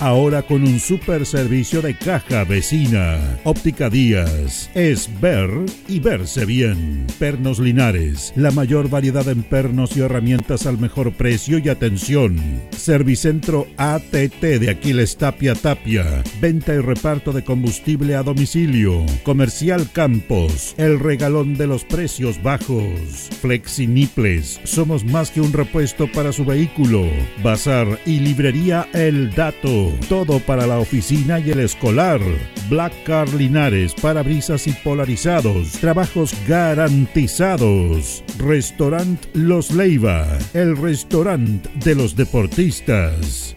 ahora con un super servicio de caja vecina. Óptica Díaz, es ver y verse bien. Pernos Linares, la mayor variedad en pernos y herramientas al mejor precio y atención. Servicentro ATT de Aquiles Tapia Tapia, venta y reparto de combustible a domicilio. Comercial Campos, el regalón de los precios bajos. Flexiniples, somos más que un repuesto para su vehículo. Bazar y librería El Todo para la oficina y el escolar. Black Car Linares, parabrisas y polarizados. Trabajos garantizados. Restaurant Los Leiva. El restaurante de los deportistas.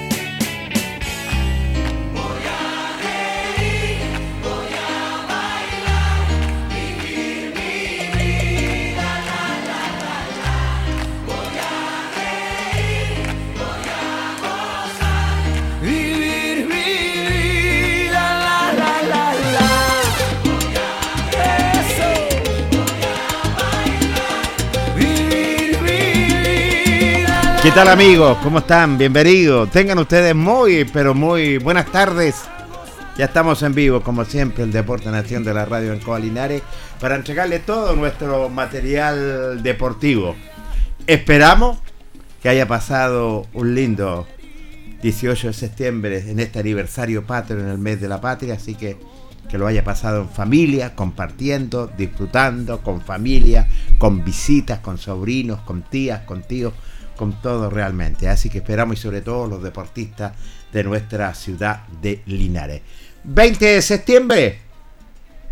¿Qué tal amigos? ¿Cómo están? Bienvenidos. Tengan ustedes muy, pero muy buenas tardes. Ya estamos en vivo, como siempre, el Deporte Nación de la Radio en Coalinares, para entregarle todo nuestro material deportivo. Esperamos que haya pasado un lindo 18 de septiembre en este aniversario patrio en el mes de la patria, así que que lo haya pasado en familia, compartiendo, disfrutando, con familia, con visitas, con sobrinos, con tías, con tíos con todo realmente. Así que esperamos y sobre todo los deportistas de nuestra ciudad de Linares. 20 de septiembre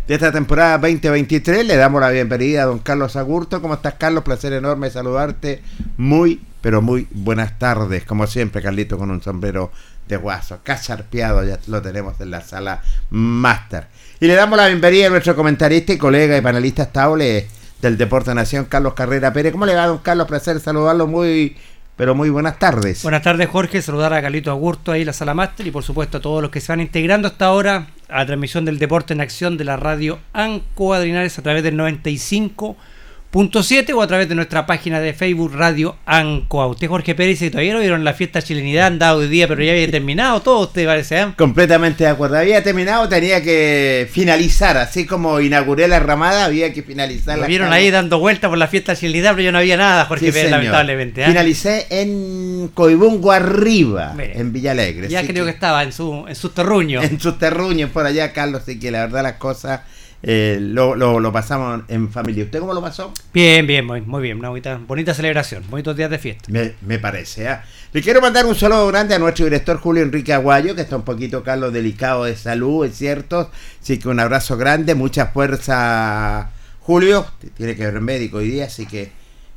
de esta temporada 2023 le damos la bienvenida a don Carlos Agurto. ¿Cómo estás Carlos? Placer enorme saludarte. Muy, pero muy buenas tardes. Como siempre, Carlito con un sombrero de guaso. Cacharpeado, ya lo tenemos en la sala máster. Y le damos la bienvenida a nuestro comentarista y colega y panelista estable del Deporte Nación, Carlos Carrera Pérez. ¿Cómo le va, don Carlos? Placer saludarlo muy, pero muy buenas tardes. Buenas tardes, Jorge. Saludar a Carlito Agurto ahí, la sala máster, y por supuesto a todos los que se van integrando hasta ahora a la transmisión del Deporte en Acción de la radio Ancoadrinares a través del 95 punto 7 o a través de nuestra página de Facebook Radio Ancoa. Usted, Jorge Pérez, y todavía no vieron la fiesta chilenidad, han dado hoy día, pero ya había terminado todo, usted parece, ¿eh? Completamente de acuerdo. Había terminado, tenía que finalizar, así como inauguré la ramada, había que finalizar Lo vieron ahí dando vueltas por la fiesta chilenidad, pero ya no había nada, Jorge Pérez, lamentablemente. ¿eh? Finalicé en Coibungo arriba, en Villalegre. Ya creo que... estaba en su, en sus terruños. En sus terruños por allá, Carlos, así que la verdad las cosas eh, lo, lo, pasamos en familia. ¿Usted cómo lo pasó? Bien, bien, muy, muy bien. Una bonita, bonita celebración, bonitos días de fiesta. Me, parece. ¿eh? Le quiero mandar un saludo grande a nuestro director Julio Enrique Aguayo, que está un poquito, Carlos, delicado de salud, es cierto. Así que un abrazo grande, mucha fuerza, Julio. Tiene que ver médico hoy día, así que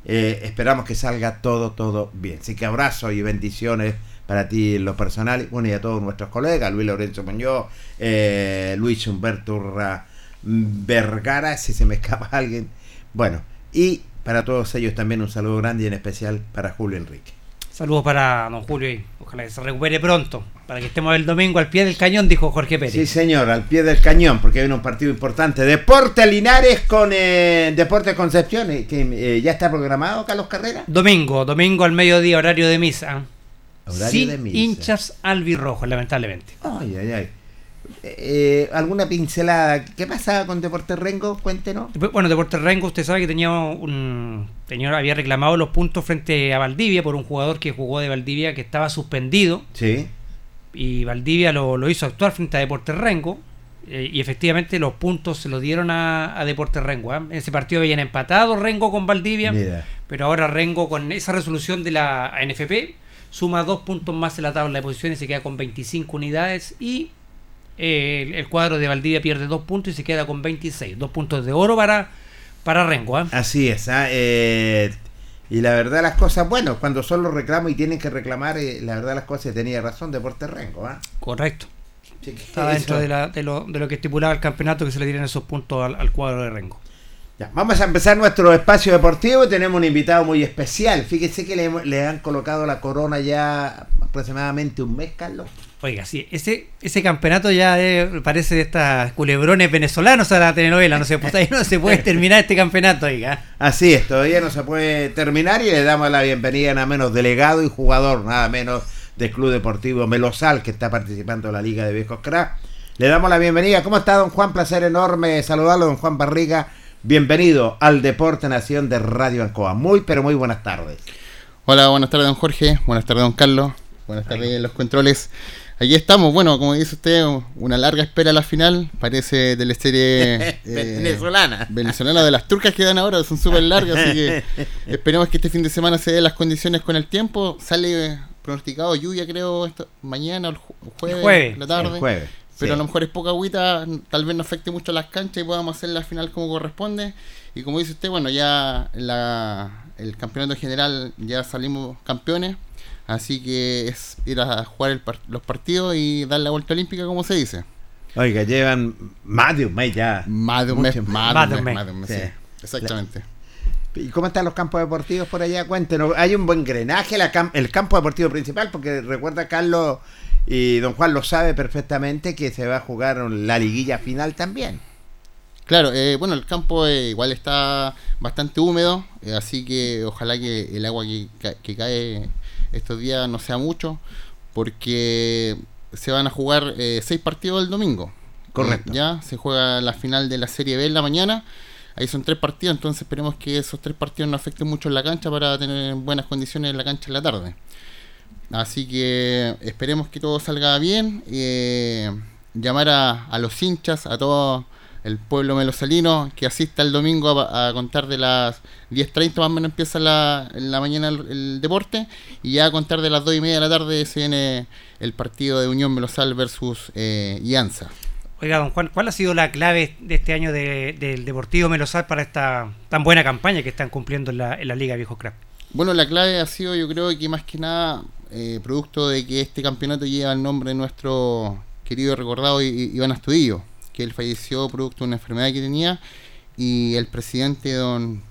eh, esperamos que salga todo, todo bien. Así que abrazo y bendiciones para ti en lo personal. Bueno, y a todos nuestros colegas, Luis Lorenzo Muñoz, eh, Luis Humberto Urra. Vergara, si se me escapa alguien. Bueno, y para todos ellos también un saludo grande y en especial para Julio Enrique. Saludos para don Julio y ojalá que se recupere pronto. Para que estemos el domingo al pie del cañón, dijo Jorge Pérez. Sí, señor, al pie del cañón, porque hay un partido importante. Deporte Linares con eh, Deporte Concepción. eh, que, eh, ¿Ya está programado, Carlos Carrera? Domingo, domingo al mediodía, horario de misa. Horario Sin de misa. hinchas albirrojos, lamentablemente. Ay, ay, ay. Eh, ¿Alguna pincelada? ¿Qué pasaba con Deporte Rengo? Cuéntenos. Bueno, Deportes Rengo, usted sabe que tenía un señor había reclamado los puntos frente a Valdivia por un jugador que jugó de Valdivia que estaba suspendido Sí. y Valdivia lo, lo hizo actuar frente a Deportes Rengo eh, y efectivamente los puntos se los dieron a, a Deportes Rengo. ¿ah? En ese partido habían empatado Rengo con Valdivia, Mira. pero ahora Rengo con esa resolución de la ANFP suma dos puntos más en la tabla de posiciones, se queda con 25 unidades y eh, el, el cuadro de Valdivia pierde dos puntos y se queda con 26. Dos puntos de oro para, para Rengo. ¿ah? Así es. ¿ah? Eh, y la verdad las cosas, bueno, cuando son los reclamos y tienen que reclamar, eh, la verdad las cosas tenía razón Deporte Rengo. ¿ah? Correcto. Estaba dentro de, la- de lo, de lo que estipulaba el campeonato que se le dieran esos puntos al, al cuadro de Rengo. Ya, vamos a empezar nuestro espacio deportivo. Tenemos un invitado muy especial. Fíjese que le, le han colocado la corona ya aproximadamente un mes, Carlos. Oiga, sí, ese, ese campeonato ya eh, parece de estas culebrones venezolanos a la telenovela, no se, puede- no se puede terminar este campeonato, oiga. Así es, todavía no se puede terminar y le damos la bienvenida a nada menos delegado y jugador, nada menos del Club Deportivo Melosal que está participando en la Liga de Viejos Crack. Le damos la bienvenida. ¿Cómo está, don Juan? Placer enorme saludarlo, don Juan Barriga. Bienvenido al Deporte Nación de Radio Ancoa. Muy, pero muy buenas tardes. Hola, buenas tardes, don Jorge. Buenas tardes, don Carlos. Buenas tardes en los controles. Aquí estamos, bueno, como dice usted, una larga espera a la final. Parece teleserie eh, Venezolana. venezolana de las turcas que dan ahora, son súper largas, así que esperemos que este fin de semana se den las condiciones con el tiempo. Sale pronosticado lluvia, creo, mañana o el ju- jueves, jueves. la tarde. El jueves. Pero sí. a lo mejor es poca agüita, tal vez no afecte mucho a las canchas y podamos hacer la final como corresponde. Y como dice usted, bueno, ya la, el campeonato general ya salimos campeones, así que es ir a jugar el par- los partidos y dar la vuelta olímpica, como se dice. Oiga, llevan más de un mes ya. Más de un mes, más, de un mes, más de un mes, Sí. sí. Exactamente. ¿Y cómo están los campos deportivos por allá? Cuéntenos. ¿Hay un buen la cam- el campo deportivo principal? Porque recuerda Carlos y don Juan lo sabe perfectamente que se va a jugar la liguilla final también. Claro, eh, bueno, el campo eh, igual está bastante húmedo, eh, así que ojalá que el agua que, ca- que cae estos días no sea mucho, porque se van a jugar eh, seis partidos el domingo. Correcto. Eh, ya se juega la final de la Serie B en la mañana. Ahí son tres partidos, entonces esperemos que esos tres partidos no afecten mucho en la cancha para tener buenas condiciones en la cancha en la tarde. Así que esperemos que todo salga bien. eh, llamar a, a los hinchas, a todo el pueblo melosalino que asista el domingo a, a contar de las 10.30 más o menos empieza la, en la mañana el, el deporte y ya a contar de las 2 y media de la tarde se viene el partido de Unión Melosal versus eh, Ianza. Oiga, don Juan, ¿cuál ha sido la clave de este año de- del Deportivo Melosal para esta tan buena campaña que están cumpliendo en la, en la Liga Viejo Crack? Bueno, la clave ha sido, yo creo que más que nada, eh, producto de que este campeonato lleva el nombre de nuestro querido recordado Iván Astudillo, que él falleció producto de una enfermedad que tenía y el presidente don,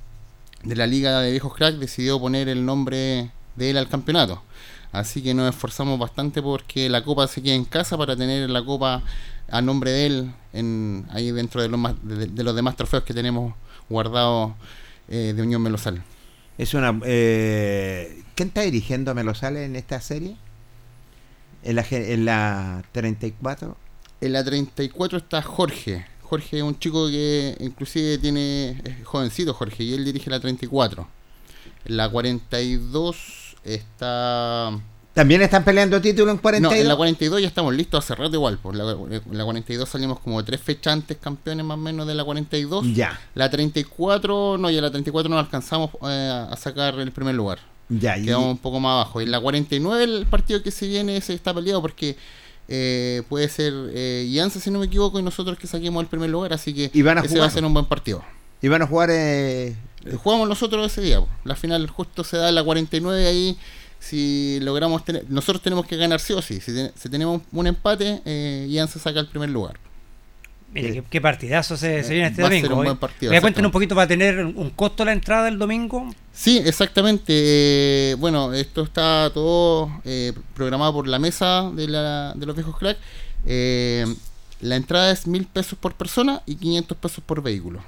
de la Liga de Viejos Crack decidió poner el nombre de él al campeonato. Así que nos esforzamos bastante porque la copa se quede en casa para tener la copa a nombre de él en, ahí dentro de los, de, de los demás trofeos que tenemos guardados eh, de Unión Melosal. Es una. Eh, ¿Quién está dirigiendo a Melosales en esta serie? En la, en la 34. En la 34 está Jorge. Jorge es un chico que inclusive tiene es jovencito Jorge y él dirige la 34. En la 42 está ¿También están peleando título en 42? No, en la 42 ya estamos listos hace rato igual. Por la, en la 42 salimos como tres fechas antes campeones más o menos de la 42. Ya, La 34, no, ya la 34 no alcanzamos eh, a sacar el primer lugar. ya. y- Quedamos un poco más abajo. En la 49 el partido que se viene se está peleado porque eh, puede ser eh, Ianza si no me equivoco y nosotros que saquemos el primer lugar, así que Y van a ese jugar. va a ser un buen partido. Y van a jugar. eh, Eh, Jugamos nosotros ese día. po. La final justo se da en la 49 ahí. Si logramos tener, nosotros tenemos que ganar sí o sí. Si, te- si tenemos un empate, eh, Ianza saca el primer lugar. Mire, qué, qué partidazo se, se viene este Va a ser domingo. un buen partido, cuéntenos exactamente. un poquito, ¿va a tener un costo la entrada el domingo? Sí, exactamente. eh, bueno, esto está todo eh, programado por la mesa de, la, de los viejos crack. Eh, la entrada es mil pesos por persona y 500 pesos por vehículo.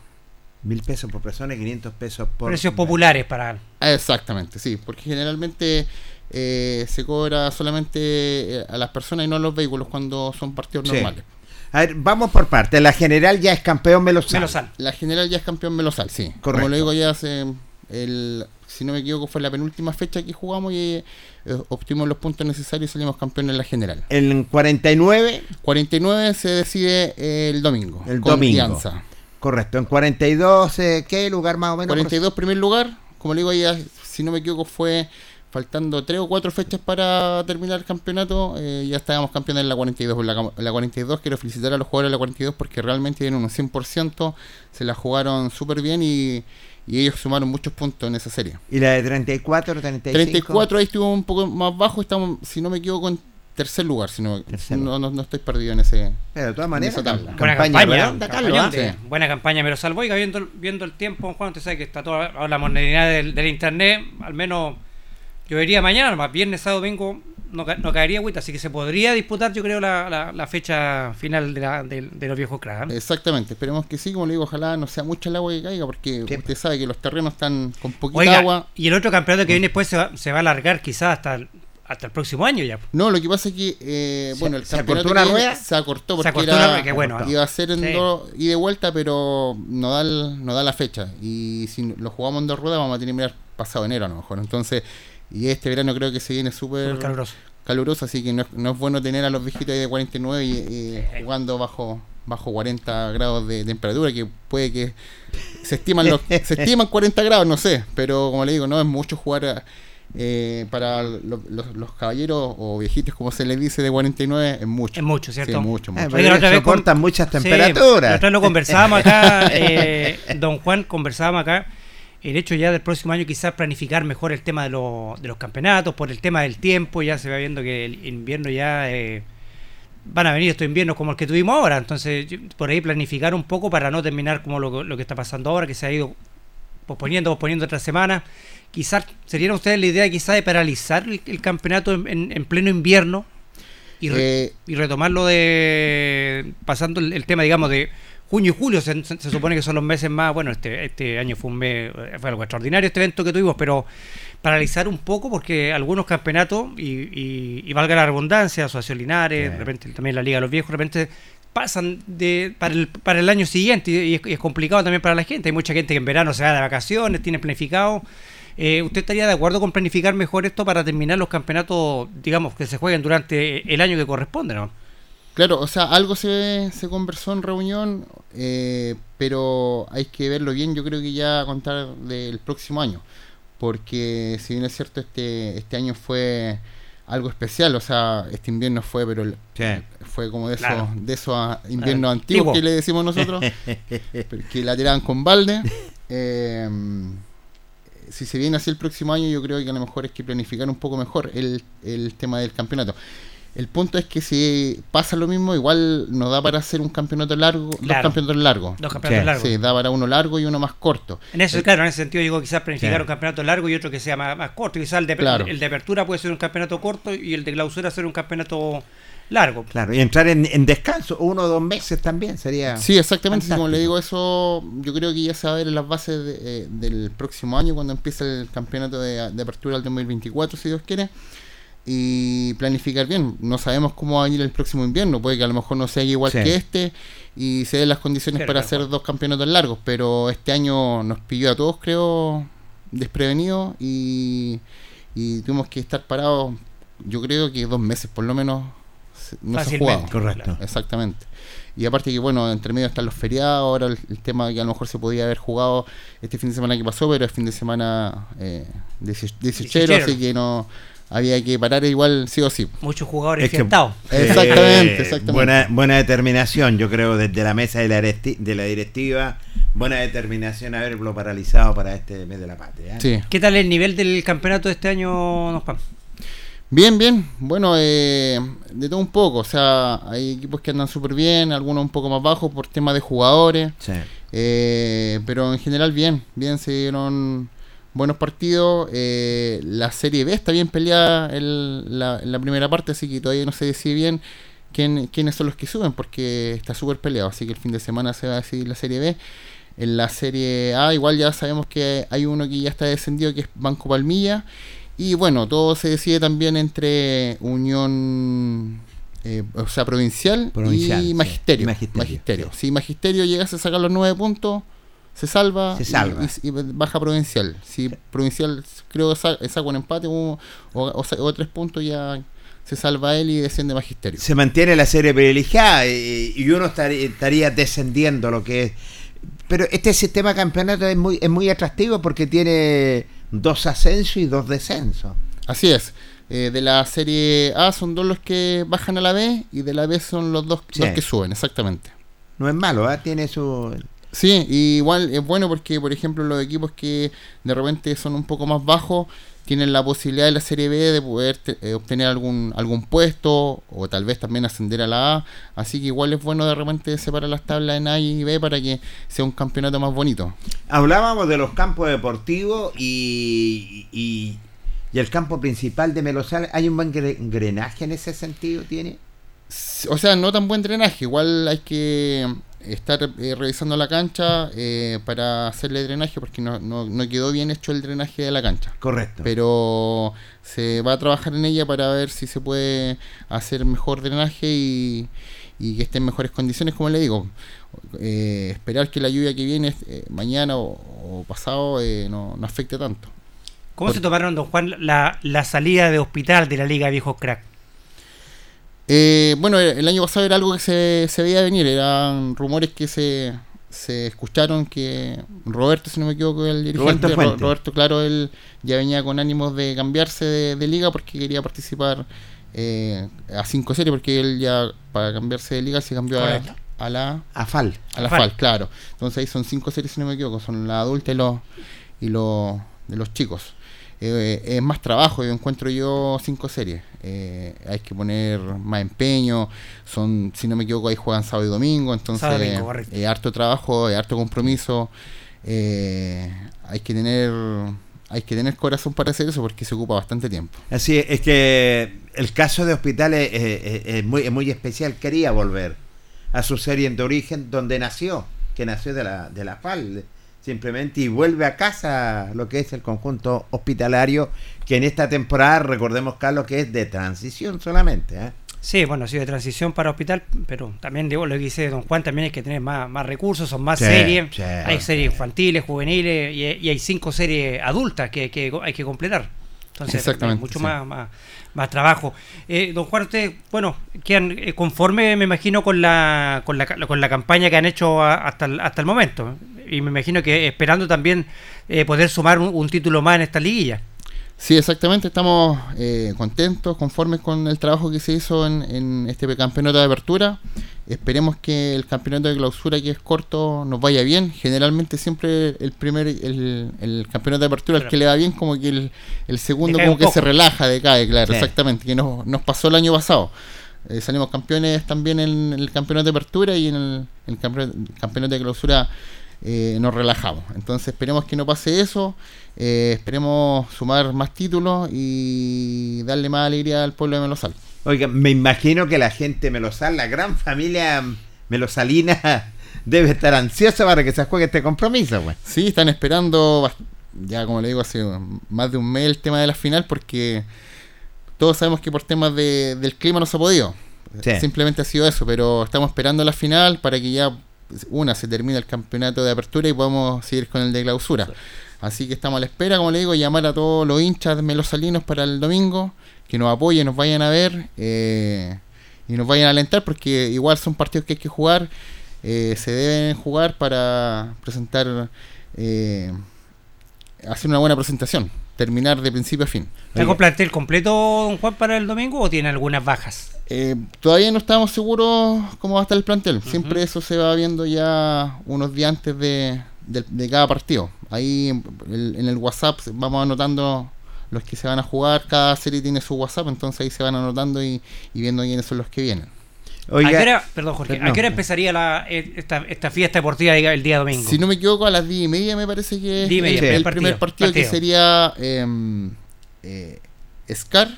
Mil pesos por persona y 500 pesos por. Precios populares para... Exactamente, sí, porque generalmente eh, se cobra solamente a las personas y no a los vehículos cuando son partidos Sí. normales. A ver, vamos por partes. La general ya es campeón Melosal. Melosal. La general ya es campeón Melosal, sí. Correcto. Como lo digo ya hace, el, si no me equivoco, fue la penúltima fecha que jugamos y eh, obtuvimos los puntos necesarios y salimos campeón en la general. En 49, 49 se decide eh, el domingo. El con domingo. Alianza. correcto. En 42, eh, ¿qué lugar más o menos? 42 primer lugar, como le digo ya, si no me equivoco fue faltando 3 o 4 fechas para terminar el campeonato, eh, ya estábamos campeones en la 42. En la, en la 42 quiero felicitar a los jugadores de la 42 porque realmente tienen un 100%, se la jugaron súper bien y, y ellos sumaron muchos puntos en esa serie. ¿Y la de 34, 35? 34 ahí estuvo un poco más bajo, estamos, si no me equivoco, en tercer lugar, si no, Tercer no, no, no estoy perdido en ese... Pero de todas maneras, esa tabla. Buena campaña, campaña, de- Sí. buena campaña Melosal. Oiga, viendo, viendo el tiempo, Juan, usted sabe que está toda la modernidad del, del internet, al menos yo iría mañana, más viernes, sábado, domingo, no, ca- no caería agüita, así que se podría disputar, yo creo, la, la, la fecha final de, la- de- de los viejos cracks. ¿eh? Exactamente, esperemos que sí, como le digo, ojalá no sea mucha el agua que caiga, porque Sí. usted sabe que los terrenos están con poquita Oiga, agua. y el otro campeonato que viene después se va, se va a alargar quizás hasta el, hasta el próximo año ya. No, lo que pasa es que, eh, ¿Se- bueno, el se campeonato una que rueda? se acortó Se porque acortó era, una rueda, bueno, iba a ser en Sí. dos y de vuelta, pero no da, el- no da la fecha. Y si lo jugamos en dos ruedas, vamos a terminar pasado enero a lo mejor. Entonces, y este verano creo que se viene súper caluroso. caluroso, así que no, es- no es bueno tener a los viejitos ahí de 49 y, y jugando bajo bajo 40 grados de temperatura, que puede que se estiman los, se estiman 40 grados, no sé, pero como le digo, no es mucho jugar eh, para lo- los, los caballeros o viejitos, como se les dice, de 49, es mucho. Es mucho, ¿cierto? Sí, mucho, Eh, mucho. pero Oiga, la otra vez soportan con- muchas Sí, temperaturas. la otra vez lo conversábamos acá, eh, don Juan, conversábamos acá. El hecho ya del próximo año quizás planificar mejor el tema de, los- de los campeonatos, por el tema del tiempo, ya se va viendo que el invierno ya... eh, van a venir estos inviernos como el que tuvimos ahora, entonces por ahí planificar un poco para no terminar como lo, lo que está pasando ahora, que se ha ido posponiendo, posponiendo otras semanas. Quizás sería ustedes la idea quizás de paralizar el, el campeonato en, en- en pleno invierno y, re- Eh, y retomarlo de pasando el, el tema digamos de junio y julio se, se- se supone que son los meses más bueno este este año fue un mes fue algo extraordinario este evento que tuvimos pero paralizar un poco porque algunos campeonatos y, y- y valga la redundancia Asociación Linares Sí. de repente también la Liga de los Viejos de repente pasan de para el, para el año siguiente y, y es, y es complicado también para la gente hay mucha gente que en verano se va de vacaciones tiene planificado eh, ¿Usted estaría de acuerdo con planificar mejor esto para terminar los campeonatos, digamos, que se jueguen durante el año que corresponde, no? Claro, o sea, algo se, se conversó en reunión, eh, pero hay que verlo bien, yo creo que ya a contar del próximo año, porque si bien es cierto, este, este año fue algo especial, o sea, este invierno fue, pero el- Sí. fue como de esos, Claro. de esos inviernos antiguos Antiguo. que le decimos nosotros, que la tiraban con balde. Eh, si se viene así el próximo año, yo creo que a lo mejor es que planificar un poco mejor el, el tema del campeonato. El punto es que si pasa lo mismo, igual nos da para hacer un campeonato largo, dos Claro. campeonatos largos. Dos campeonatos Sí, largos. Sí, da para uno largo y uno más corto. En eso, El- claro, en ese sentido digo quizás planificar Sí. un campeonato largo y otro que sea más, más corto. Quizás el de, Claro. el de apertura puede ser un campeonato corto y el de clausura ser un campeonato largo. Claro, y entrar en, en descanso, uno o dos meses también sería. Sí, exactamente. como le digo, eso yo creo que ya se va a ver en las bases de- eh, del próximo año, cuando empiece el campeonato de, de apertura del 2024, si Dios quiere. Y planificar bien. No sabemos cómo va a venir el próximo invierno. Puede que a lo mejor no sea igual Sí. que este y se den las condiciones Claro, para hacer dos campeonatos largos. Pero este año nos pilló a todos, creo, desprevenidos y, y tuvimos que estar parados, yo creo que dos meses por lo menos. No se ha jugado. Correcto. Exactamente. Y aparte que, bueno, entre medio están los feriados, ahora el, el tema que a lo mejor se podía haber jugado este fin de semana que pasó, pero es fin de semana eh, dieci- dieciochero, Dieciochero. así que no había que parar igual sí o sí. Muchos jugadores fiestados. Exactamente, Eh, exactamente. Buena, buena determinación, yo creo, desde la mesa de la, diresti- de la directiva. Buena determinación haberlo paralizado para este mes de la patria. ¿eh? Sí. ¿Qué tal el nivel del campeonato de este año, Juan? Bien, bien. Bueno, eh, de todo un poco. O sea, hay equipos que andan súper bien, algunos un poco más bajos por temas de jugadores. Sí. Eh, pero en general bien. Bien, se dieron buenos partidos. Eh, la Serie B está bien peleada en la, en la primera parte, así que todavía no se decide bien quién, quiénes son los que suben, porque está súper peleado. Así que el fin de semana se va a decidir la Serie B. En la Serie A igual ya sabemos que hay uno que ya está descendido, que es Banco Palmilla. Y bueno, todo se decide también entre Unión, eh, o sea, provincial, Provincial, y. Magisterio. Magisterio, Magisterio. sí. Si Magisterio llegase a sacar los nueve puntos, se salva, Se y- salva. Y, y baja Provincial. Si Provincial creo que sa- saca un empate o, o, o tres puntos, ya se salva él y desciende Magisterio. Se mantiene la serie privilegiada y, y uno estaría, estaría descendiendo lo que es. Pero este sistema de campeonato es muy, es muy atractivo porque tiene dos ascensos y dos descensos. Así es. Eh, de la serie A son dos los que bajan a la B y de la B son los dos Sí. los que suben, exactamente. No es malo, ¿ah? tiene su. Sí, y igual es bueno porque, por ejemplo, los equipos que de repente son un poco más bajos tienen la posibilidad de la Serie B de poder te- eh, obtener algún algún puesto o tal vez también ascender a la A. Así que igual es bueno de repente separar las tablas en A y B para que sea un campeonato más bonito. Hablábamos de los campos deportivos y, y, y el campo principal de Melosal. ¿Hay un buen drenaje en ese sentido? ¿Tiene? O sea, no tan buen drenaje. Igual hay que estar eh, revisando la cancha eh, para hacerle drenaje porque no, no, no quedó bien hecho el drenaje de la cancha. Correcto. pero se va a trabajar en ella para ver si se puede hacer mejor drenaje y, y que esté en mejores condiciones, como le digo. Eh, esperar que la lluvia que viene eh, mañana o, o pasado eh, no, no afecte tanto. ¿Cómo se tomaron, don Juan, la, la salida de hospital de la Liga Viejos Crack? Eh, bueno, el año pasado era algo que se, se veía venir, eran rumores que se, se escucharon que Roberto, si no me equivoco, el dirigente, Roberto Ro- Fuente. Roberto, claro, él ya venía con ánimos de cambiarse de, de liga porque quería participar eh, a cinco series, porque él ya para cambiarse de liga se cambió a, Correcto. a la Afal. a la FAL. FAL, claro. Entonces ahí son cinco series, si no me equivoco, son la adulta y los y los de los chicos. Eh, es más trabajo, yo encuentro yo cinco series. Eh, hay que poner más empeño. Son, si no me equivoco, ahí juegan sábado y domingo. Entonces, domingo, correcto. eh, harto trabajo, eh, harto compromiso. Eh, hay que tener hay que tener corazón para hacer eso porque se ocupa bastante tiempo. Así es, es que el caso de Hospital es, es- es muy, es muy especial. Quería volver a su serie de origen donde nació, que nació de la, de la FAL, simplemente, y vuelve a casa lo que es el conjunto hospitalario, que en esta temporada, recordemos, Carlos, que es de transición solamente. ¿eh? Sí, bueno, sido de transición para hospital, pero también digo lo que dice don Juan, también hay que tener más, más recursos, son más Sí, series, sí. hay series infantiles, juveniles y, y hay cinco series adultas que, que hay que completar. Entonces, Exactamente, mucho sí. más, más, más trabajo. Eh, don Juan, usted, bueno, quedan eh, conforme, me imagino, con la, con la, con la campaña que han hecho hasta el, hasta el momento. Y me imagino que esperando también eh, poder sumar un, un título más en esta liguilla. Sí, exactamente, estamos eh, contentos, conformes con el trabajo que se hizo en, en este campeonato de apertura. Esperemos que el campeonato de clausura, que es corto, nos vaya bien. Generalmente siempre el primer, el, el campeonato de apertura, el que le va bien, como que el, el segundo como que se relaja, decae, claro, Sí. exactamente, que nos, nos pasó el año pasado. Eh, salimos campeones también en el campeonato de apertura y en el, el campeonato, el campeonato de clausura eh, nos relajamos. Entonces esperemos que no pase eso, eh, esperemos sumar más títulos y darle más alegría al pueblo de Melosal. Oiga, me imagino que la gente melosal, la gran familia melosalina, debe estar ansiosa para que se juegue este compromiso. Pues. Sí, están esperando, ya como le digo, hace más de un mes el tema de la final porque todos sabemos que por temas de- del clima no se ha podido. Sí. Simplemente ha sido eso, pero estamos esperando la final para que ya, una, se termine el campeonato de apertura y podamos seguir con el de clausura. Así que estamos a la espera, como le digo, llamar a todos los hinchas melosalinos para el domingo, que nos apoyen, nos vayan a ver eh, y nos vayan a alentar, porque igual son partidos que hay que jugar, eh, se deben jugar para presentar, eh, hacer una buena presentación, terminar de principio a fin. ¿Está con plantel completo, don Juan, para el domingo o tiene algunas bajas? Eh, todavía no estamos seguros cómo va a estar el plantel. Siempre eso se va viendo ya unos días antes de, de- de cada partido. Ahí en el, en el WhatsApp vamos anotando los que se van a jugar, cada serie tiene su WhatsApp, entonces ahí se van anotando y, y viendo quiénes son los que vienen. ¿A qué hora, perdón Jorge, ¿a qué hora empezaría la, esta, esta, fiesta deportiva el día domingo? Si no me equivoco, a las 10 y media me parece que es el, el, el, primer partido, partido, que sería eh, eh, SCAR.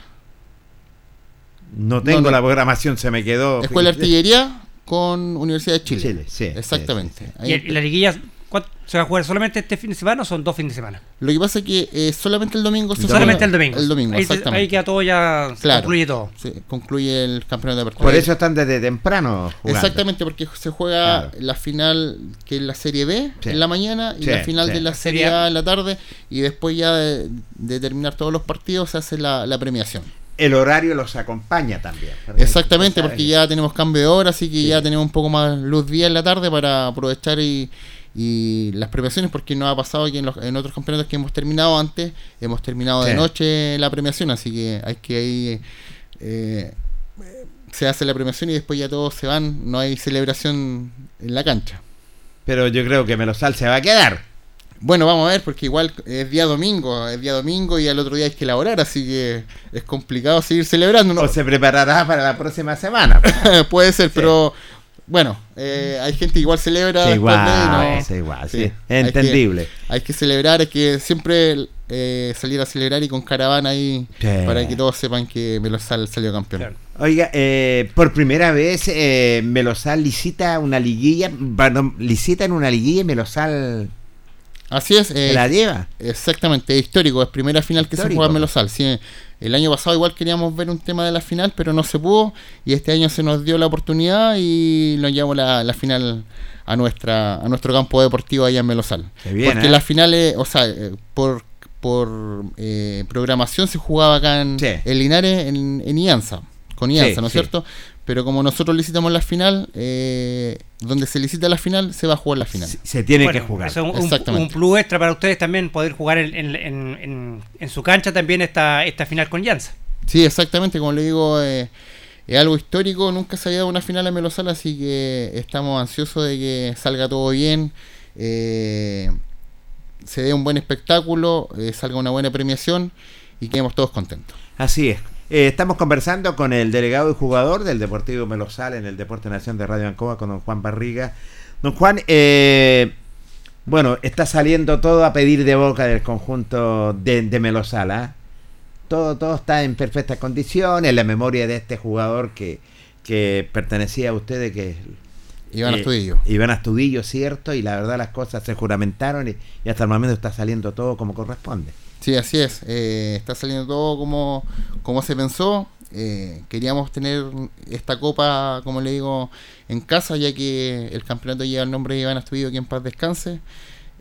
No tengo no, no. la programación, se me quedó. Escuela de Artillería con Universidad de Chile. Chile sí, Exactamente. Sí, sí. ¿Y la liguilla se va a jugar solamente este fin de semana o son dos fines de semana? Lo que pasa es que eh, solamente el domingo se Solamente el domingo. El domingo, ahí, exactamente. ahí queda todo ya, claro, concluye todo. Sí, concluye el campeonato de apertura. Por eso están desde temprano jugando. Exactamente, porque se juega claro. la final que es la Serie B sí. en la mañana y sí, la final de la Serie A en la tarde y después ya de, de terminar todos los partidos se hace la, la premiación el horario los acompaña también. Exactamente, porque ya tenemos cambio de hora, así que sí. ya tenemos un poco más luz día en la tarde para aprovechar y, y las premiaciones, porque nos ha pasado que en, los, en otros campeonatos que hemos terminado antes, hemos terminado sí. de noche la premiación, así que hay que ahí eh, se hace la premiación y después ya todos se van, no hay celebración en la cancha. Pero yo creo que Melosal se va a quedar. Bueno, vamos a ver, porque igual es día domingo, es día domingo y al otro día hay que elaborar, así que es complicado seguir celebrando. ¿no? O se preparará para la próxima semana. Puede ser, sí. pero bueno, eh, hay gente que igual celebra. Sí, igual, de, no, sí, igual, sí. Entendible. Hay que, hay que, celebrar, hay que siempre eh, salir a celebrar y con caravana ahí para que todos sepan que Melosal salió campeón. Claro. Oiga, eh, por primera vez eh, Melosal licita una liguilla, perdón, licita en una liguilla y Melosal Así es. Eh, ¿La lleva? Exactamente, es histórico, es primera final histórico. que se juega en Melosal. Sí, el año pasado igual queríamos ver un tema de la final, pero no se pudo y este año se nos dio la oportunidad y nos llevamos la, la final a nuestra a nuestro campo deportivo allá en Melosal. Bien, Porque ¿eh? las finales, o sea, por por eh, programación se jugaba acá en, sí. en Linares, en, en Ianza, con Ianza, Sí, ¿no es sí. cierto? Pero como nosotros licitamos la final, eh, donde se licita la final, se va a jugar la final. Se, se tiene Bueno, que jugar. eso es un, un, Exactamente. un plus extra para ustedes también poder jugar en, en, en, en, en su cancha también esta, esta final con Llanza. Sí, exactamente, como le digo, eh, es algo histórico, nunca se había dado una final en Melosal, así que estamos ansiosos de que salga todo bien, eh, se dé un buen espectáculo, eh, salga una buena premiación y quedemos todos contentos. Así es. Eh, estamos conversando con el delegado y jugador del Deportivo Melosal en el Deporte Nación de Radio Ancoa, con don Juan Barriga. Don Juan, eh, bueno, está saliendo todo a pedir de boca del conjunto de, de Melosal. ¿eh? Todo, todo está en perfectas condiciones, la memoria de este jugador que, que pertenecía a ustedes, que Iván eh, Astudillo. Iván Astudillo, cierto, y la verdad las cosas se juramentaron y, y hasta el momento está saliendo todo como corresponde. Sí, así es. Eh, está saliendo todo como, como se pensó. Eh, queríamos tener esta copa, como le digo, en casa, ya que el campeonato lleva el nombre de Iván Astudillo, que en paz descanse.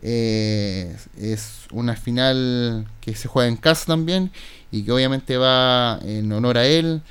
Eh, es una final que se juega en casa también y que obviamente va en honor a él.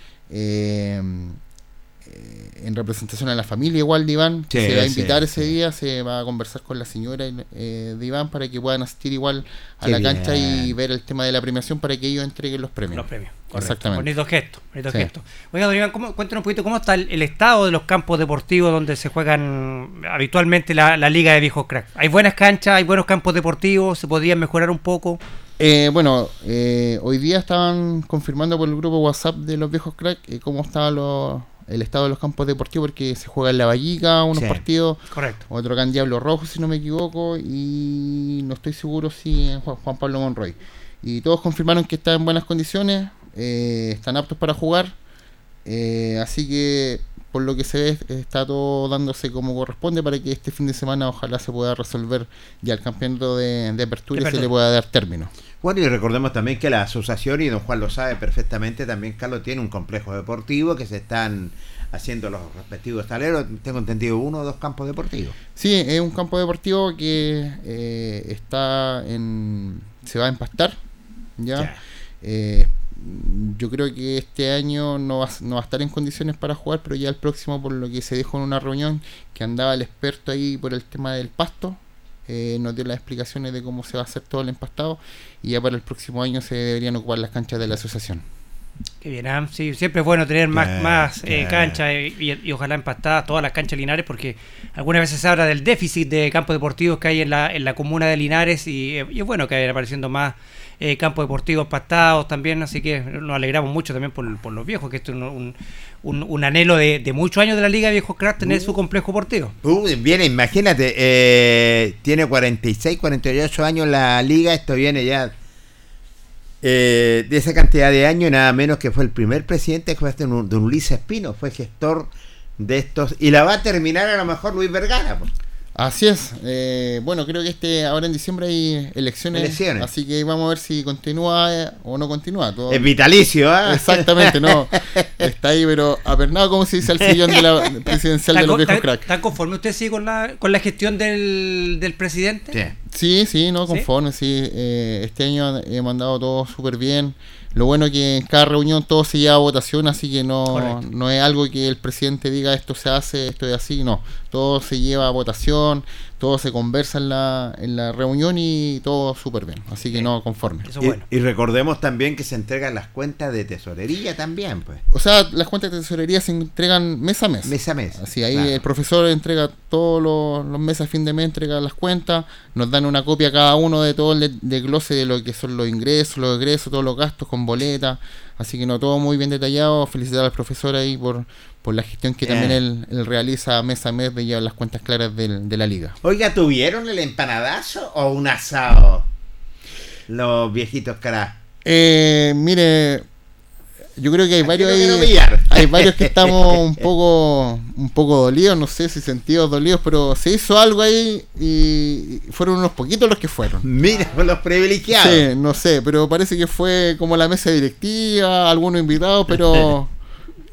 En representación a la familia igual de Iván Sí, se va a invitar sí, ese sí. día se va a conversar con la señora eh, de Iván para que puedan asistir igual a Qué la cancha bien. y ver el tema de la premiación para que ellos entreguen los premios Los premios. correcto. Exactamente. Bonito gesto. Bonito Sí. gesto. Oiga, don Iván, ¿cómo, cuéntanos un poquito cómo está el, el estado de los campos deportivos donde se juegan habitualmente la, la Liga de Viejos Cracks. ¿Hay buenas canchas? ¿Hay buenos campos deportivos? ¿Se podrían mejorar un poco? Eh, bueno, eh, hoy día estaban confirmando por el grupo WhatsApp de los viejos crack eh, cómo estaba lo- el estado de los campos deportivos porque se juega en la Vallica unos Sí. partidos, Correcto. otro acá en Diablo Rojo si no me equivoco y no estoy seguro si en Juan, Pablo Monroy. Y todos confirmaron que está en buenas condiciones, eh, están aptos para jugar, eh, así que por lo que se ve está todo dándose como corresponde para que este fin de semana ojalá se pueda resolver ya el campeonato de, de apertura y se le pueda dar término. Bueno, y recordemos también que la asociación, y don Juan lo sabe perfectamente, también Carlos tiene un complejo deportivo que se están haciendo los respectivos taleros. Tengo entendido uno o dos campos deportivos. Sí, es un campo deportivo que eh, está en. se va a empastar. Ya. Ya. Eh, yo creo que este año no va, no va a estar en condiciones para jugar, pero ya el próximo, por lo que se dijo en una reunión, que andaba el experto ahí por el tema del pasto, eh, nos dio las explicaciones de cómo se va a hacer todo el empastado y ya para el próximo año se deberían ocupar las canchas de la asociación. Qué bien, ¿ah? sí, siempre es bueno tener más, más eh, canchas eh, y, y ojalá empastadas todas las canchas Linares, porque algunas veces se habla del déficit de campos deportivos que hay en la, en la comuna de Linares y, eh, y es bueno que vayan apareciendo más eh, campos deportivos empastados también, así que nos alegramos mucho también por, por los viejos, que esto es un, un, un- un anhelo de, de muchos años de la Liga Viejos Crack tener su complejo deportivo. Uh, viene, imagínate, eh, tiene 46, 48 años la liga, esto viene ya eh, de esa cantidad de años, nada menos que fue el primer presidente que fue este don don Ulises Espino, fue gestor de estos, y la va a terminar a lo mejor Luis Vergara. pues. Así es. eh, bueno, creo que este ahora en diciembre hay elecciones, Elecciones. así que vamos a ver si continúa eh, o no continúa. Todo- Es vitalicio, ¿ah? Exactamente, no. Está ahí, pero apernado, como se dice, al sillón de la presidencial de ¿Están los con- viejos están- crack. están conformes usted sí con la, con la gestión del, del presidente? Sí. Sí, sí, no, ¿Sí? conforme, sí. eh, este año he mandado todo súper bien. Lo bueno es que en cada reunión todo se lleva a votación, así que no, Correcto. no es algo que el presidente diga esto se hace, esto es así, no. Todo se lleva a votación, todo se conversa en la, en la reunión y todo súper bien. Así que no, conforme. Eso Y, bueno. y recordemos también que se entregan las cuentas de tesorería también, pues. O sea, las cuentas de tesorería se entregan mes a mes. Mes a mes. Así, ahí Claro. el profesor entrega todos los, los meses a fin de mes, entrega las cuentas, nos dan una copia cada uno de todo el de- desglose de lo que son los ingresos, los egresos, todos los gastos con boleta. Así que no, todo muy bien detallado. Felicitar al profesor ahí por, por la gestión que también él, él realiza mes a mes de llevar las cuentas claras del- de la liga. Oiga, ¿tuvieron el empanadazo o un asado? Los viejitos caras. Eh, mire, yo creo que hay varios pillar. hay varios que estamos un poco un poco dolidos, no sé si sentidos dolidos, pero se hizo algo ahí y fueron unos poquitos los que fueron. Mira, con los privilegiados. Sí, no sé, pero parece que fue como la mesa directiva, algunos invitados, pero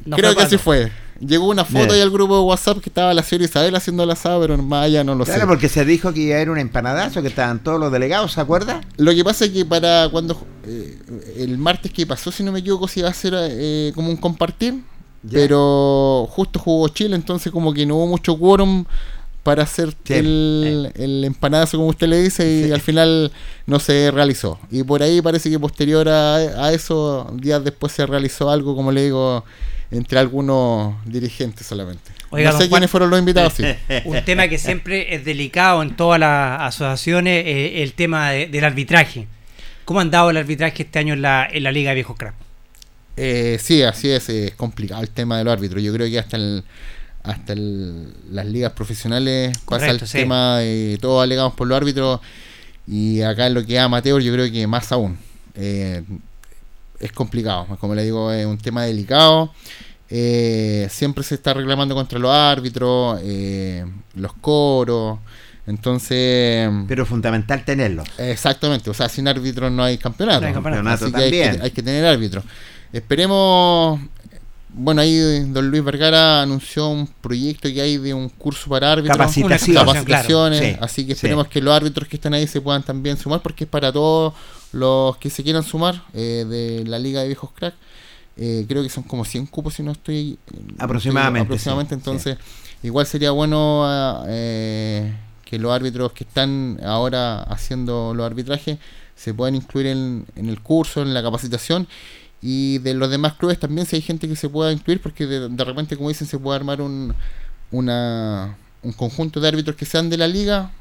No creo que así fue. Llegó una foto ahí al grupo de WhatsApp que estaba la señora Isabel haciendo el asado, pero más allá no lo Claro, sé. porque se dijo que iba a haber un empanadazo, que estaban todos los delegados, ¿se acuerda? Lo que pasa es que para cuando eh, el martes que pasó, si no me equivoco, se iba a hacer eh, como un compartir, Ya. pero justo jugó Chile, entonces como que no hubo mucho quórum para hacer Sí. el, el empanazo, como usted le dice, y al final no se realizó. Y por ahí parece que posterior a, a eso, días después se realizó algo, como le digo, entre algunos dirigentes solamente. Oiga, no sé quiénes fueron los invitados, sí. Un tema que siempre es delicado en todas las asociaciones, eh, el tema de- del arbitraje. ¿Cómo ha andado el arbitraje este año en la, en la Liga de Viejos Crack? Eh, sí, así es, es complicado el tema de los árbitros. Yo creo que hasta el, hasta el- las ligas profesionales pasa Correcto, el sí. tema de todos alegamos por los árbitros y acá en lo que es amateur yo creo que más aún. Eh, es complicado, como le digo, es un tema delicado. Eh, siempre se está reclamando contra los árbitros, eh, los coros. Entonces, Pero fundamental tenerlo. Exactamente, o sea, sin árbitros no hay campeonato. No hay campeonato. Así que hay, también. que hay que tener árbitros. Esperemos. Bueno, ahí don Luis Vergara anunció un proyecto que hay de un curso para árbitros. Capacitaciones. claro. Sí, así que sí. esperemos que los árbitros que están ahí se puedan también sumar, porque es para todos los que se quieran sumar eh, de la Liga de Viejos Crack. Eh, creo que son como 100 cupos, si no estoy. estoy- Aproximadamente, aproximadamente, sí, entonces, igual sería bueno ah, eh, que los árbitros que están ahora haciendo los arbitrajes se puedan incluir en, en el curso, en la capacitación. Y de los demás clubes también, si hay gente que se pueda incluir, porque de, de repente, como dicen, se puede armar un, una, un conjunto de árbitros que sean de la liga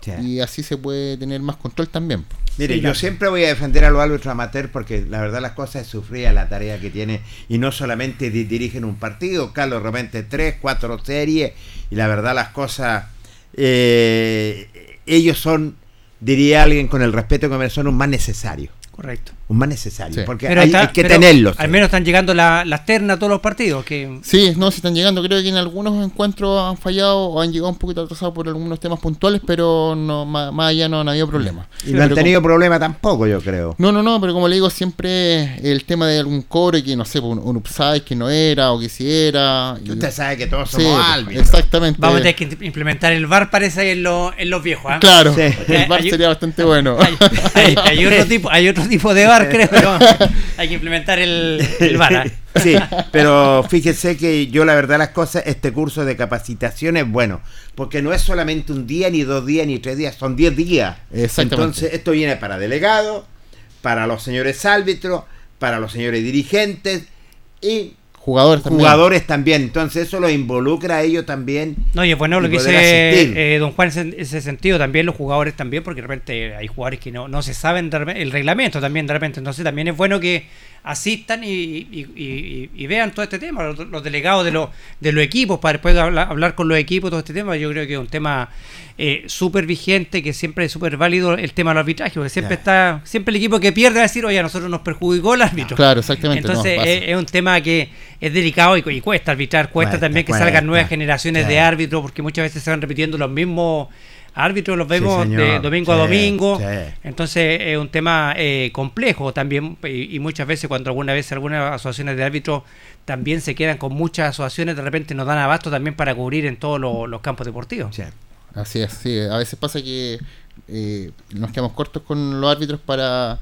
Sí. y así se puede tener más control también. Mire, Sí, yo claro. siempre voy a defender a los árbitros amateur porque la verdad las cosas es sufrir la tarea que tiene y no solamente di- dirigen un partido, Carlos de repente tres, cuatro series y la verdad las cosas eh, ellos son, diría alguien con el respeto que me son un más necesario, Correcto. Más necesario, Sí. porque Pero hay, está- hay que pero tenerlos. Al menos están llegando la- las ternas a todos los partidos. que Sí, no, si están llegando, creo que en algunos encuentros han fallado o han llegado un poquito atrasados por algunos temas puntuales, pero no más, más allá no han habido problemas. y no han tenido problema tampoco, yo creo. No, no, no, pero como le digo, siempre el tema de algún core que no sé, un, un upside que no era o que sí era. y- Usted sabe que todos Sí, somos árbitros. exactamente. vamos a tener que implementar el VAR, parece, ahí en, los en los viejos. ¿ah? Claro, Sí. el bar Hay- sería bastante bueno. Hay, hay- hay otro tipo, hay otro tipo de VAR, creo. pero hay que implementar el, el VAR. Sí, pero fíjese que yo la verdad las cosas, este curso de capacitación es bueno, porque no es solamente un día, ni dos días, ni tres días, son diez días. Exactamente. Entonces esto viene para delegados, para los señores árbitros, para los señores dirigentes y Jugadores también. jugadores también. Entonces eso lo involucra a ellos también. No, y es bueno lo que dice eh, don Juan en ese- ese sentido, también los jugadores también, porque de repente hay jugadores que no, no se saben de repente- el reglamento también de repente, entonces también es bueno que asistan y, y- y- y vean todo este tema, los, los delegados de, los de los equipos, para después hablar, hablar con los equipos, todo este tema, yo creo que es un tema eh, súper vigente, que siempre es súper válido el tema del arbitraje, porque siempre está, siempre el equipo que pierde va a decir, oye, a nosotros nos perjudicó el árbitro. Claro, exactamente. Entonces es, es un tema que es delicado y, cuesta arbitrar, cuesta también que cuesta. salgan nuevas generaciones de árbitros, porque muchas veces se van repitiendo los mismos árbitros, los vemos de domingo a domingo. sí. Entonces es un tema eh, complejo también y, y muchas veces cuando alguna vez algunas asociaciones de árbitros también se quedan con muchas asociaciones, de repente nos dan abasto también para cubrir en todos los, los campos deportivos. Sí. Así es, sí. A veces pasa que eh, nos quedamos cortos con los árbitros para,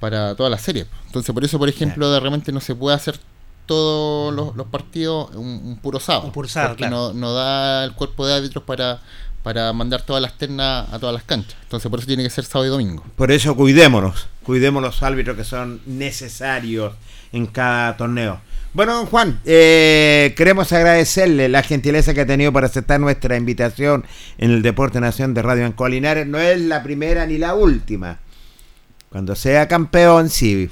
para toda la serie. Entonces, por eso, por ejemplo, de repente no se puede hacer todos los, los partidos un, un puro sábado. Un puro sábado, porque claro. no, no da el cuerpo de árbitros para, para mandar todas las ternas a todas las canchas. Entonces, por eso tiene que ser sábado y domingo. Por eso cuidémonos, cuidemos los árbitros que son necesarios en cada torneo. Bueno, don Juan, eh, queremos agradecerle la gentileza que ha tenido para aceptar nuestra invitación en el Deporte Nación de Radio Ancoa Linares. No es la primera ni la última. Cuando sea campeón, sí,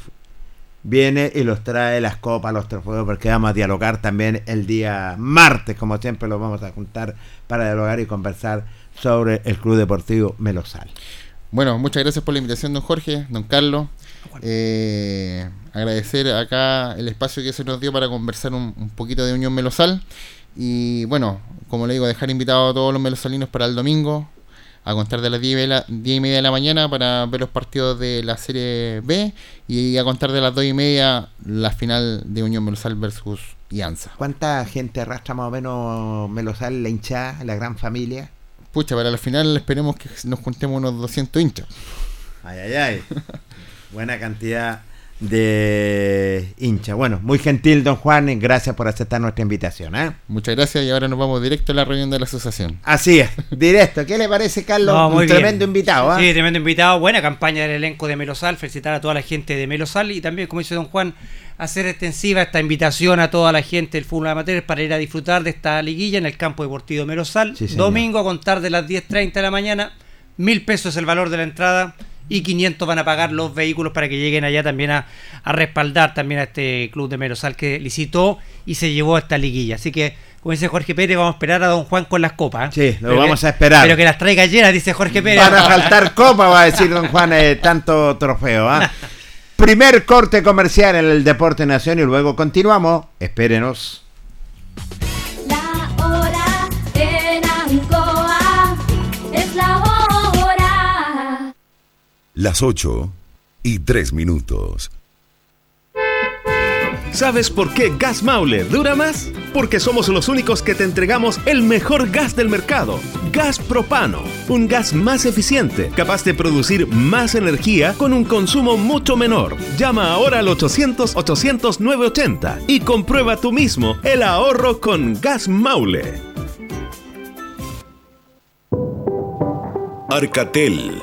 viene y los trae las copas, los trofeos, porque vamos a dialogar también el día martes, como siempre lo vamos a juntar para dialogar y conversar sobre el Club Deportivo Melosal. Bueno, muchas gracias por la invitación, don Jorge, don Carlos. Eh, agradecer acá el espacio que se nos dio para conversar un, un poquito de Unión Melosal. Y bueno, como le digo, dejar invitados a todos los melosalinos para el domingo, a contar de las 10 y, la- 10 y media de la mañana para ver los partidos de la Serie B y a contar de las 2 y media la final de Unión Melosal versus Ianza. ¿Cuánta gente arrastra más o menos Melosal, la hinchada, la gran familia? Pucha, para la final esperemos que nos juntemos unos 200 hinchas. Ay, ay, ay. Buena cantidad de hinchas. Bueno, muy gentil, don Juan, y gracias por aceptar nuestra invitación. ¿eh? Muchas gracias y ahora nos vamos directo a la reunión de la asociación. Así es, directo. ¿Qué le parece, Carlos? No, muy Un bien. tremendo invitado. ¿ah? Sí, tremendo invitado. Buena campaña del elenco de Melosal. Felicitar a toda la gente de Melosal y también, como dice don Juan, hacer extensiva esta invitación a toda la gente del fútbol amateur para ir a disfrutar de esta liguilla en el campo deportivo Melosal. Sí. Domingo a contar de las 10.30 de la mañana. Mil pesos es el valor de la entrada y 500 van a pagar los vehículos para que lleguen allá también a, a respaldar también a este club de Melosal que licitó y se llevó a esta liguilla. Así que, como dice Jorge Pérez, vamos a esperar a don Juan con las copas. ¿eh? Sí, lo Pero vamos que- a esperar. Pero que las traiga llenas, dice Jorge Pérez. Van a faltar copa, va a decir don Juan, eh, tanto trofeo. ¿ah? Primer corte comercial en el Deporte Nación y luego continuamos. Espérenos. Las 8 y 3 minutos. ¿Sabes por qué Gas Maule dura más? Porque somos los únicos que te entregamos el mejor gas del mercado, gas propano, un gas más eficiente, capaz de producir más energía con un consumo mucho menor. Llama ahora al 800-800-980 y comprueba tú mismo el ahorro con Gas Maule. Arcatel,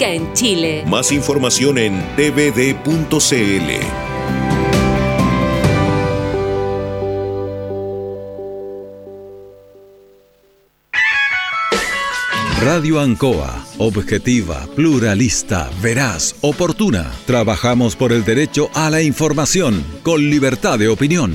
en Chile. Más información en tvd.cl. Radio Ancoa, objetiva, pluralista, veraz, oportuna. Trabajamos por el derecho a la información, con libertad de opinión.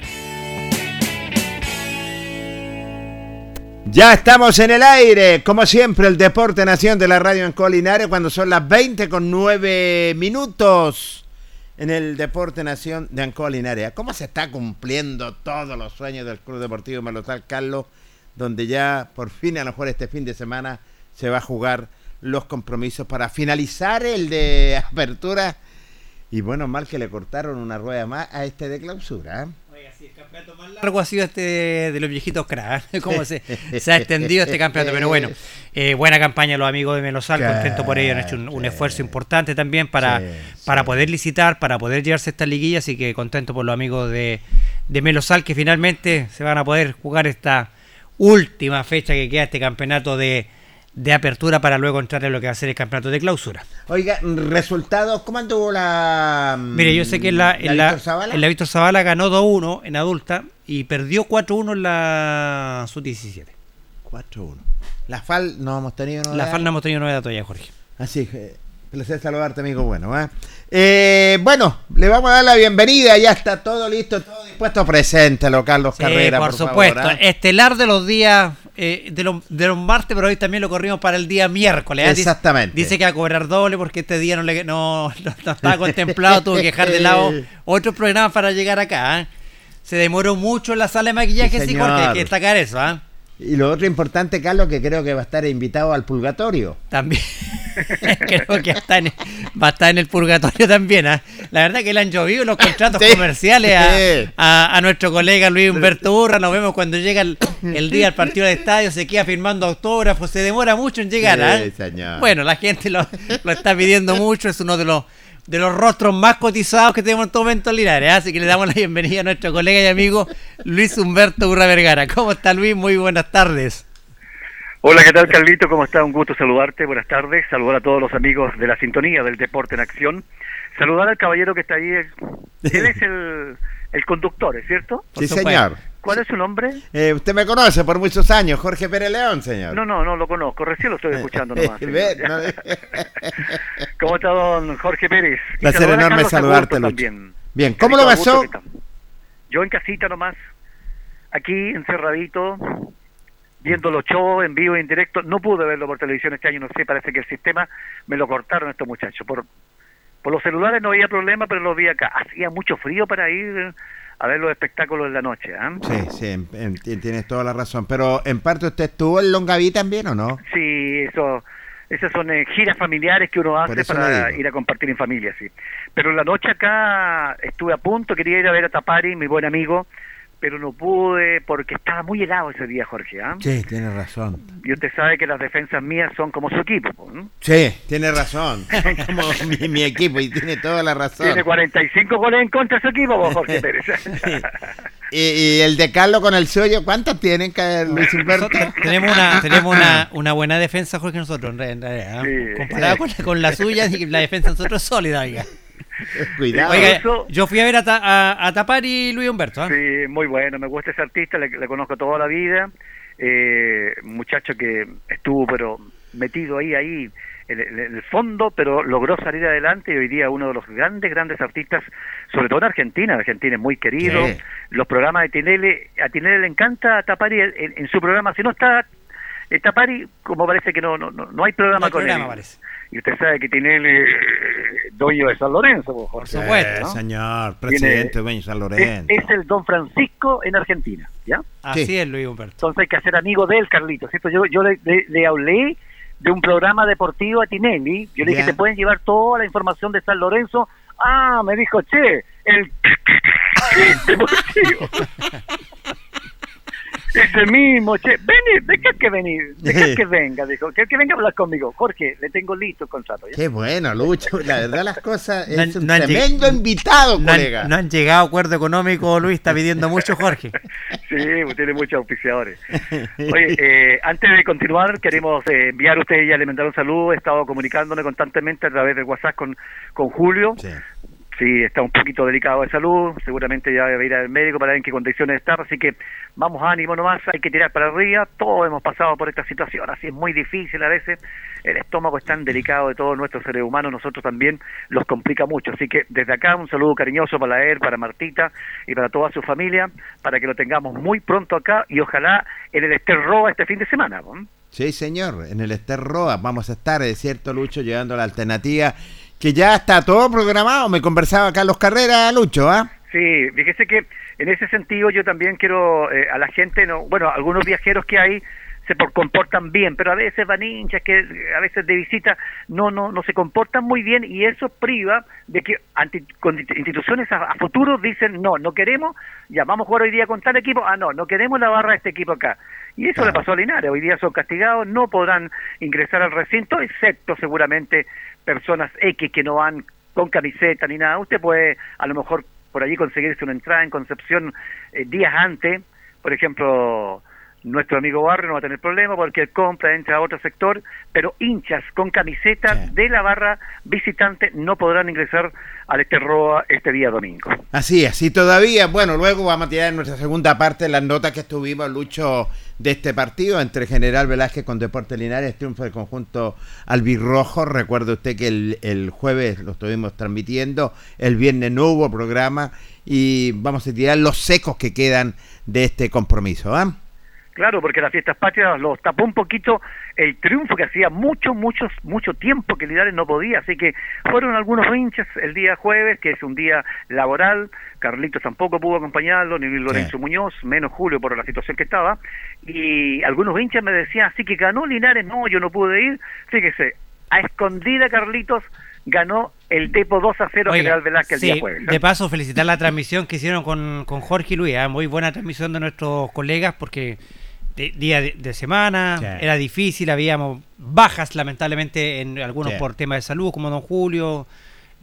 Ya estamos en el aire, como siempre, el Deporte Nación de la Radio en cuando son las 20 con 9 minutos en el Deporte Nación de Linares. ¿Cómo se está cumpliendo todos los sueños del Club Deportivo Melosal Carlos, donde ya por fin, a lo mejor este fin de semana, se va a jugar los compromisos para finalizar el de apertura? Y bueno, mal que le cortaron una rueda más a este de clausura. ¿eh? Algo ha sido este de, los viejitos crack, cómo se, se ha extendido este campeonato. Pero bueno, eh, buena campaña los amigos de Melosal, Claro, contento por ello, han hecho un, un esfuerzo importante también para, Sí, para poder licitar, para poder llevarse esta liguilla, así que contento por los amigos de, de Melosal que finalmente se van a poder jugar esta última fecha que queda este campeonato de, de apertura para luego entrar en lo que va a ser el campeonato de clausura. Oiga, resultados, ¿cómo anduvo la. Mire, yo sé que en la, en la, Víctor Zavala? en la Víctor Zavala ganó 2-1 en adulta y perdió 4-1 en la sub-17. 4-1. La FAL no hemos tenido La novedades. FAL no hemos tenido novedad todavía, Jorge. Así que, placer saludarte, amigo bueno. ¿eh? Eh, bueno, le vamos a dar la bienvenida. Ya está todo listo, todo dispuesto. Preséntelo, Carlos Sí, Carrera. por, Por, supuesto. favor, ¿eh? Estelar de los días, eh, de, los, de los martes, pero hoy también lo corrimos para el día miércoles. ¿eh? Dice- Exactamente. Dice, que va a cobrar doble porque este día no, le, no, no- no estaba contemplado, tuvo que dejar de lado otros programas para llegar acá. ¿eh? Se demoró mucho en la sala de maquillaje, Sí, sí, Jorge, hay que destacar eso. ¿ah? Y lo otro importante, Carlos, que creo que va a estar invitado al purgatorio. También creo que está en- va a estar en el purgatorio también. ¿ah? La verdad que le han llovido los contratos Sí, comerciales a, a- a nuestro colega Luis Humberto Urra. Nos vemos cuando llega el, el día del partido del estadio, se queda firmando autógrafos, se demora mucho en llegar. Sí, ¿ah? señor. Bueno, la gente lo, lo está pidiendo mucho, es uno de los de los rostros más cotizados que tenemos en todo momento en Linares. ¿ah? Así que le damos la bienvenida a nuestro colega y amigo Luis Humberto Urra Vergara. ¿Cómo está Luis? Muy buenas tardes. Hola, ¿qué tal Carlito? ¿Cómo está? Un gusto saludarte. Buenas tardes. Saludar a todos los amigos de la sintonía del Deporte en Acción. Saludar al caballero que está ahí. Él es el, el conductor, ¿es cierto? Sí, señor. ¿Cuál es su nombre? Eh, usted me conoce por muchos años, Jorge Pérez León, señor. No, no, no lo conozco. Recién lo estoy escuchando nomás. no- ¿Cómo está don Jorge Pérez? Y Placer enorme saludarte, también. Bien, ¿cómo lo pasó? Yo en casita nomás, aquí encerradito, viendo los shows en vivo e en directo. No pude verlo por televisión este año, no sé, parece que el sistema me lo cortaron estos muchachos. Por, por los celulares no había problema, pero lo vi acá. Hacía mucho frío para ir a ver los espectáculos en la noche. ¿ah? Sí, sí, en- en- ti- tienes toda la razón. Pero en parte usted estuvo en Longaví también, ¿o no? Sí, eso, esas son eh, giras familiares que uno hace para ir a compartir en familia, sí. Pero en la noche acá estuve a punto, quería ir a ver a Tapari, mi buen amigo, pero no pude porque estaba muy helado ese día, Jorge. ¿ah? Sí, tiene razón. Y usted sabe que las defensas mías son como su equipo. po, ¿no? Sí, tiene razón. Son como mi, mi equipo y tiene toda la razón. Tiene 45 goles en contra de su equipo, vos, Jorge Pérez. Y, y el de Carlos con el suyo, ¿cuántas tienen, que Luis Humberto? Tenemos una, tenemos una, una buena defensa, Jorge, nosotros, en re- en realidad. ¿eh? Sí. Comparado con, la- con la suya, la defensa de nosotros es sólida, oiga. Cuidado. Oiga, Eso- yo fui a ver a, Ta- a, a Tapar y Luis Humberto. ¿ah? Sí, muy bueno, me gusta ese artista, le, le conozco toda la vida, eh, muchacho que estuvo pero metido ahí, ahí, en, el- en el fondo, pero logró salir adelante y hoy día uno de los grandes, grandes artistas, sobre todo en Argentina, Argentina es muy querido, los programas de Tinelli, a Tinelli le encanta Tapari en, en su programa, si no está eh, Tapari, como parece que no, no, no, no hay programa No hay con programa, él. parece. Y usted sabe que Tinelli, eh, dueño de San Lorenzo, por Por supuesto. ¿no? señor, Tiene- presidente de Dueño San es, Lorenzo. es el Don Francisco en Argentina, ¿ya? Así Sí. es, Luis Humberto. Entonces hay que hacer amigo de él, Carlito, ¿cierto? Yo, yo le, le- le hablé de un programa deportivo a Tinelli, yo le dije, Ya. te pueden llevar toda la información de San Lorenzo. Ah, me dijo, che, el deportivo. Ese mismo, che, vení, deja que venir, deja que venga, dijo, que, que venga a hablar conmigo. Jorge, le tengo listo el contrato. ¿ya? Qué bueno, Lucho. La verdad, las cosas. No han- Es un no han tremendo invitado, No han, colega. no han llegado a acuerdo económico, Luis está pidiendo mucho, Jorge. Sí, pues tiene muchos auspiciadores. Oye, eh, antes de continuar, queremos eh, enviar a usted ya le mandar un saludo. He estado comunicándome constantemente a través de WhatsApp con, con Julio. Sí. Sí, está un poquito delicado de salud. Seguramente ya debe ir al médico para ver en qué condiciones está. Así que vamos, ánimo nomás. Hay que tirar para arriba. Todos hemos pasado por esta situación. Así es muy difícil a veces. El estómago es tan delicado de todos nuestros seres humanos. Nosotros también los complica mucho. Así que desde acá un saludo cariñoso para él, para Martita y para toda su familia. Para que lo tengamos muy pronto acá y ojalá en el Ester Roa este fin de semana. Sí, señor. En el Ester Roa vamos a estar, es cierto, Lucho, llevando la alternativa. Que ya está todo programado. Me conversaba Carlos Carrera, Lucho, ¿ah? Sí, fíjese que en ese sentido yo también quiero eh, a la gente, no, bueno, algunos viajeros que hay se por- comportan bien, pero a veces van hinchas que a veces de visita no no no se comportan muy bien y eso priva de que ante, con instituciones a, a futuro dicen no, no queremos, ya vamos a jugar hoy día con tal equipo, ah no, no queremos la barra de este equipo acá. Y eso le pasó a Linares, hoy día son castigados, no podrán ingresar al recinto, excepto seguramente personas X que no van con camiseta ni nada. Usted puede a lo mejor por allí conseguirse una entrada en Concepción eh, días antes, por ejemplo, nuestro amigo Barrio no va a tener problema porque él compra, entra a otro sector, pero hinchas con camiseta de la barra visitante no podrán ingresar al Esterroa este día domingo. Así y todavía, bueno, luego vamos a tirar en nuestra segunda parte las notas que estuvimos, Lucho, de este partido entre General Velázquez con Deportes Linares, triunfo del conjunto albirrojo. Recuerde usted que el, el jueves lo estuvimos transmitiendo, el viernes no hubo programa y vamos a tirar los secos que quedan de este compromiso. ¿ah? Claro, porque las fiestas patrias los tapó un poquito el triunfo que hacía mucho, mucho, mucho tiempo que Linares no podía. Así que fueron algunos hinchas el día jueves, que es un día laboral. Carlitos tampoco pudo acompañarlo, ni Lorenzo Muñoz, menos Julio por la situación que estaba. Y algunos hinchas me decían, así que ganó Linares. No, yo no pude ir. Fíjese, a escondida Carlitos ganó el Depo 2 a 0 Oiga, General Velázquez el sí, día jueves. ¿eh? De paso, felicitar la transmisión que hicieron con, con Jorge y Luis. ¿eh? Muy buena transmisión de nuestros colegas porque de- día de, de semana era difícil, habíamos bajas lamentablemente en algunos por temas de salud, como don Julio,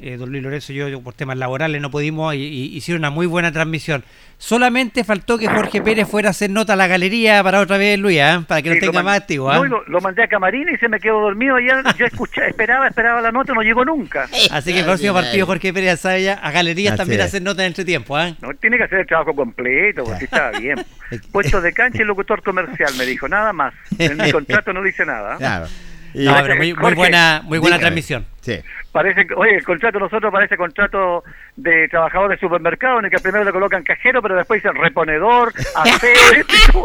eh, don Luis Lorenzo y yo, yo por temas laborales no pudimos y, y hicieron una muy buena transmisión. Solamente faltó que Jorge Pérez fuera a hacer nota a la galería para otra vez, Luis, ¿eh? para que Sí, no tenga más activo. ¿eh? no, lo, lo mandé a Camarina y se me quedó dormido allá. Yo escuché, esperaba, esperaba la nota, no llegó nunca. Así que el próximo partido Jorge Pérez ya sabe ya a galerías Así también es. hacer nota en entretiempo. ¿eh? No, tiene que hacer el trabajo completo, porque está bien. Puesto de cancha y locutor comercial, me dijo, nada más. En mi contrato no dice nada. Claro. Y- No, pero muy, muy Jorge, buena, muy buena dígame. transmisión. Sí. Parece, que- oye, el contrato de nosotros parece contrato de trabajador de supermercado, en el que primero le colocan cajero, pero después dicen reponedor, aseo.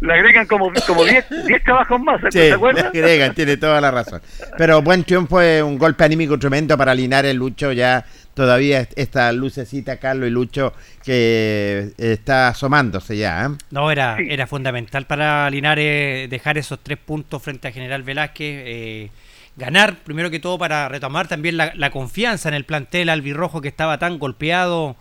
Le agregan como como 10 10 trabajos más, Sí, ¿te acuerdas? le agregan, tiene toda la razón. Pero buen triunfo un golpe anímico tremendo para Linares, Lucho, ya todavía est- esta lucecita, Carlos y Lucho, que está asomándose ya. ¿eh? No, era, Sí. era fundamental para Linares dejar esos tres puntos frente a General Velázquez. eh, ganar, primero que todo, para retomar también la, la confianza en el plantel albirrojo que estaba tan golpeado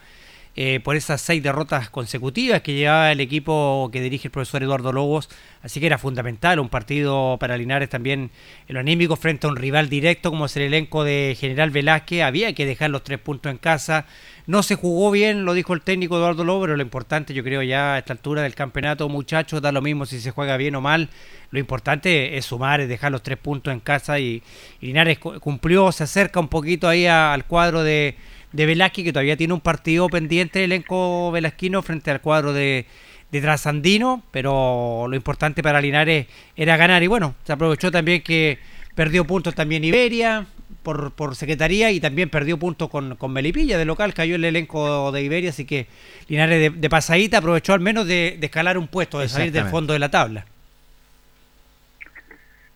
eh, por esas seis derrotas consecutivas que llevaba el equipo que dirige el profesor Eduardo Lobos. Así que era fundamental un partido para Linares también en lo anímico frente a un rival directo como es el elenco de General Velázquez. Había que dejar los tres puntos en casa. No se jugó bien, lo dijo el técnico Eduardo Lobo, pero lo importante, yo creo, ya a esta altura del campeonato, muchachos, da lo mismo si se juega bien o mal. Lo importante es sumar, es dejar los tres puntos en casa y, Linares cu- cumplió, se acerca un poquito ahí al cuadro de, de Velázquez, que todavía tiene un partido pendiente el elenco velasquino frente al cuadro de, de Trasandino, pero lo importante para Linares era ganar y bueno, se aprovechó también que perdió puntos también Iberia por, por secretaría y también perdió puntos con, con Melipilla de local, cayó el elenco de Iberia, así que Linares de, de pasadita aprovechó al menos de, de escalar un puesto, de salir del fondo de la tabla.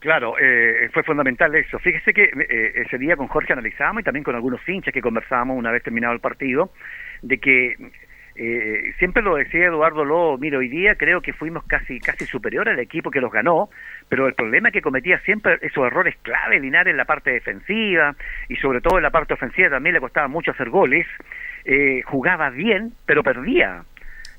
Claro, eh, fue fundamental eso. Fíjese que eh, ese día con Jorge analizábamos y también con algunos hinchas que conversábamos una vez terminado el partido, de que eh, siempre lo decía Eduardo Lobo, mira, hoy día creo que fuimos casi casi superior al equipo que los ganó, pero el problema que cometía siempre esos errores clave Linares en la parte defensiva y sobre todo en la parte ofensiva también le costaba mucho hacer goles, eh, jugaba bien, pero perdía.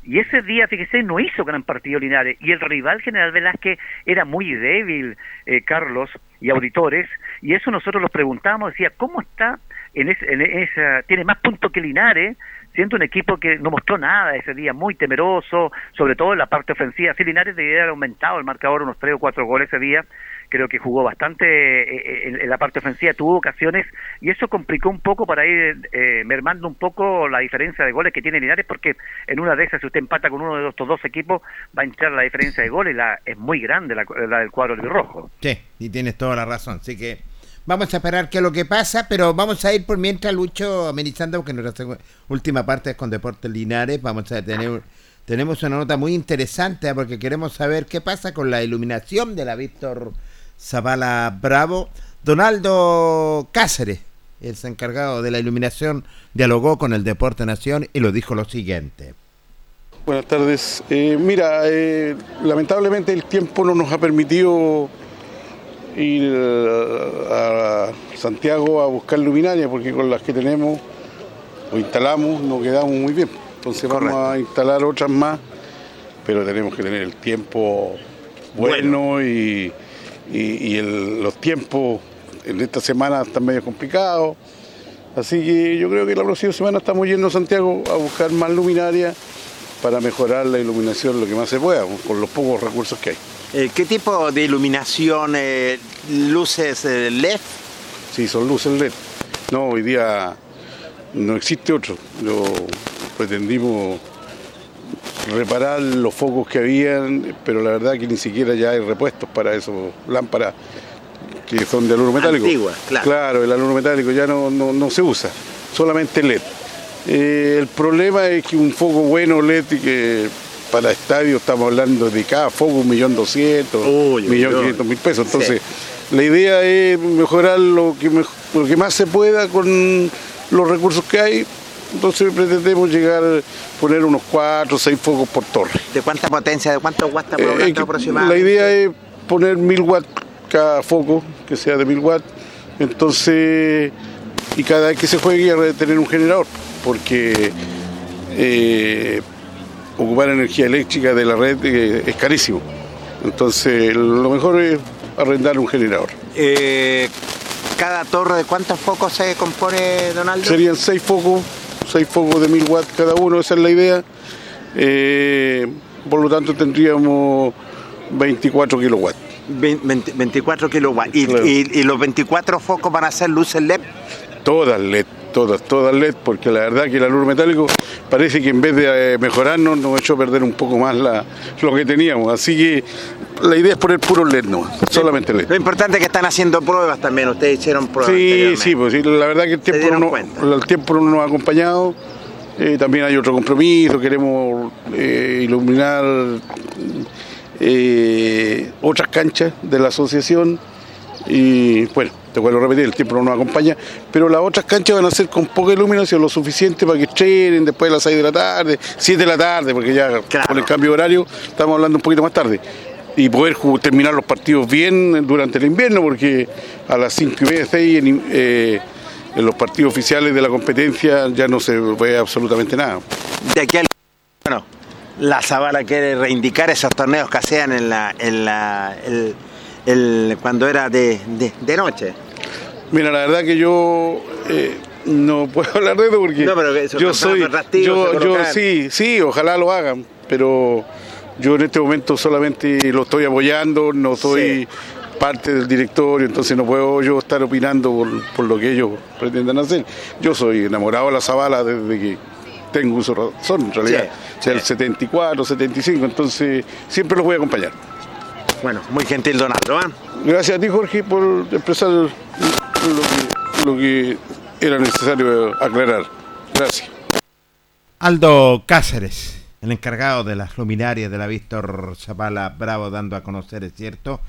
Y ese día, fíjese, no hizo gran partido Linares. Y el rival General Velázquez era muy débil, eh, Carlos y auditores. Y eso nosotros los preguntamos, decía, ¿cómo está en, en esa... Tiene más puntos que Linares, siendo un equipo que no mostró nada ese día, muy temeroso, sobre todo en la parte ofensiva. Si Linares debería haber aumentado el marcador unos tres o cuatro goles ese día, creo que jugó bastante eh, en, en la parte ofensiva, tuvo ocasiones y eso complicó un poco para ir eh, mermando un poco la diferencia de goles que tiene Linares porque en una de esas si usted empata con uno de estos dos equipos va a entrar la diferencia de goles, la, es muy grande la, del cuadro del rojo. Sí, y tienes toda la razón. Así que vamos a esperar qué es lo que pasa, pero vamos a ir por mientras, Lucho, amenizando, porque nuestra última parte es con Deportes Linares. Vamos a tener. Tenemos una nota muy interesante ¿eh? porque queremos saber qué pasa con la iluminación de la Víctor Zavala Bravo. Donaldo Cáceres, el encargado de la iluminación, dialogó con el Deporte Nación y lo dijo lo siguiente. Buenas tardes. Eh, mira, eh, lamentablemente el tiempo no nos ha permitido ir eh, a Santiago a buscar luminaria porque con las que tenemos o instalamos no quedamos muy bien. Entonces vamos a instalar otras más, pero tenemos que tener el tiempo bueno, y, y- y el- los tiempos en esta semana están medio complicados. Así que yo creo que la próxima semana estamos yendo a Santiago a buscar más luminaria para mejorar la iluminación lo que más se pueda, con los pocos recursos que hay. Eh, ¿Qué tipo de iluminación, eh, luces eh, LED? Sí, son luces LED. No, hoy día no existe otro. Lo pretendimos reparar los focos que habían, pero la verdad que ni siquiera ya hay repuestos para esos lámparas que son de aluro metálico. Claro. Claro, el aluro metálico ya no, no, no se usa, solamente LED. Eh, el problema es que un foco bueno LED que para estadio estamos hablando de cada foco un millón doscientos, millón quinientos mil pesos. Entonces, la idea es mejorar lo que, lo que más se pueda con los recursos que hay. Entonces pretendemos llegar a poner unos cuatro o seis focos por torre. ¿De cuánta potencia, de cuántos watts estamos Eh, aproximadamente? la idea es poner mil watts cada foco, que sea de mil watts. Entonces, y cada vez que se juegue hay que tener un generador, porque eh, ocupar energía eléctrica de la red eh, es carísimo. Entonces, lo mejor es arrendar un generador. Eh, ¿Cada torre de cuántos focos se compone, Donaldo? Serían seis focos, seis focos de mil watts cada uno, esa es la idea. Eh, por lo tanto, tendríamos 24 kilowatts. Ve- 20 24 kilowatts. ¿Y, Claro. y- y los 24 focos van a ser luces LED? Todas LED, todas, todas LED, porque la verdad que el aluro metálico parece que en vez de eh, mejorarnos nos ha hecho perder un poco más la, lo que teníamos. Así que la idea es poner puro LED no, solamente LED. Lo importante es que están haciendo pruebas también. Ustedes hicieron pruebas. Sí, sí, pues sí, la verdad que el tiempo, no, el tiempo no nos ha acompañado. Eh, también hay otro compromiso, queremos eh, iluminar eh, otras canchas de la asociación y bueno, te vuelvo a repetir, el tiempo no nos acompaña, pero las otras canchas van a ser con poca iluminación, lo suficiente para que estrenen después de las 6 de la tarde, 7 de la tarde, porque ya con el cambio de horario estamos hablando un poquito más tarde. Y poder terminar los partidos bien durante el invierno, porque a las 5 y media, 6 en, eh, en los partidos oficiales de la competencia ya no se ve absolutamente nada. De aquí al. Bueno, la Zabala quiere reivindicar esos torneos que hacían en la. En la el, el- cuando era de, de, de noche. Mira, la verdad que yo eh, no puedo hablar de eso porque No, pero yo soy, yo, yo sí, sí, ojalá lo hagan, pero yo en este momento solamente lo estoy apoyando, no soy parte del directorio, entonces no puedo yo estar opinando por, por lo que ellos pretendan hacer. Yo soy enamorado de la Zabala desde que tengo uso razón, en realidad, Sí, sea el 74, 75, entonces siempre los voy a acompañar. Bueno, muy gentil Donaldo. ¿ah? Gracias a ti, Jorge, por expresar lo que, lo que era necesario aclarar. Gracias. Aldo Cáceres, el encargado de las luminarias de la Víctor Zapala Bravo, dando a conocer, es cierto.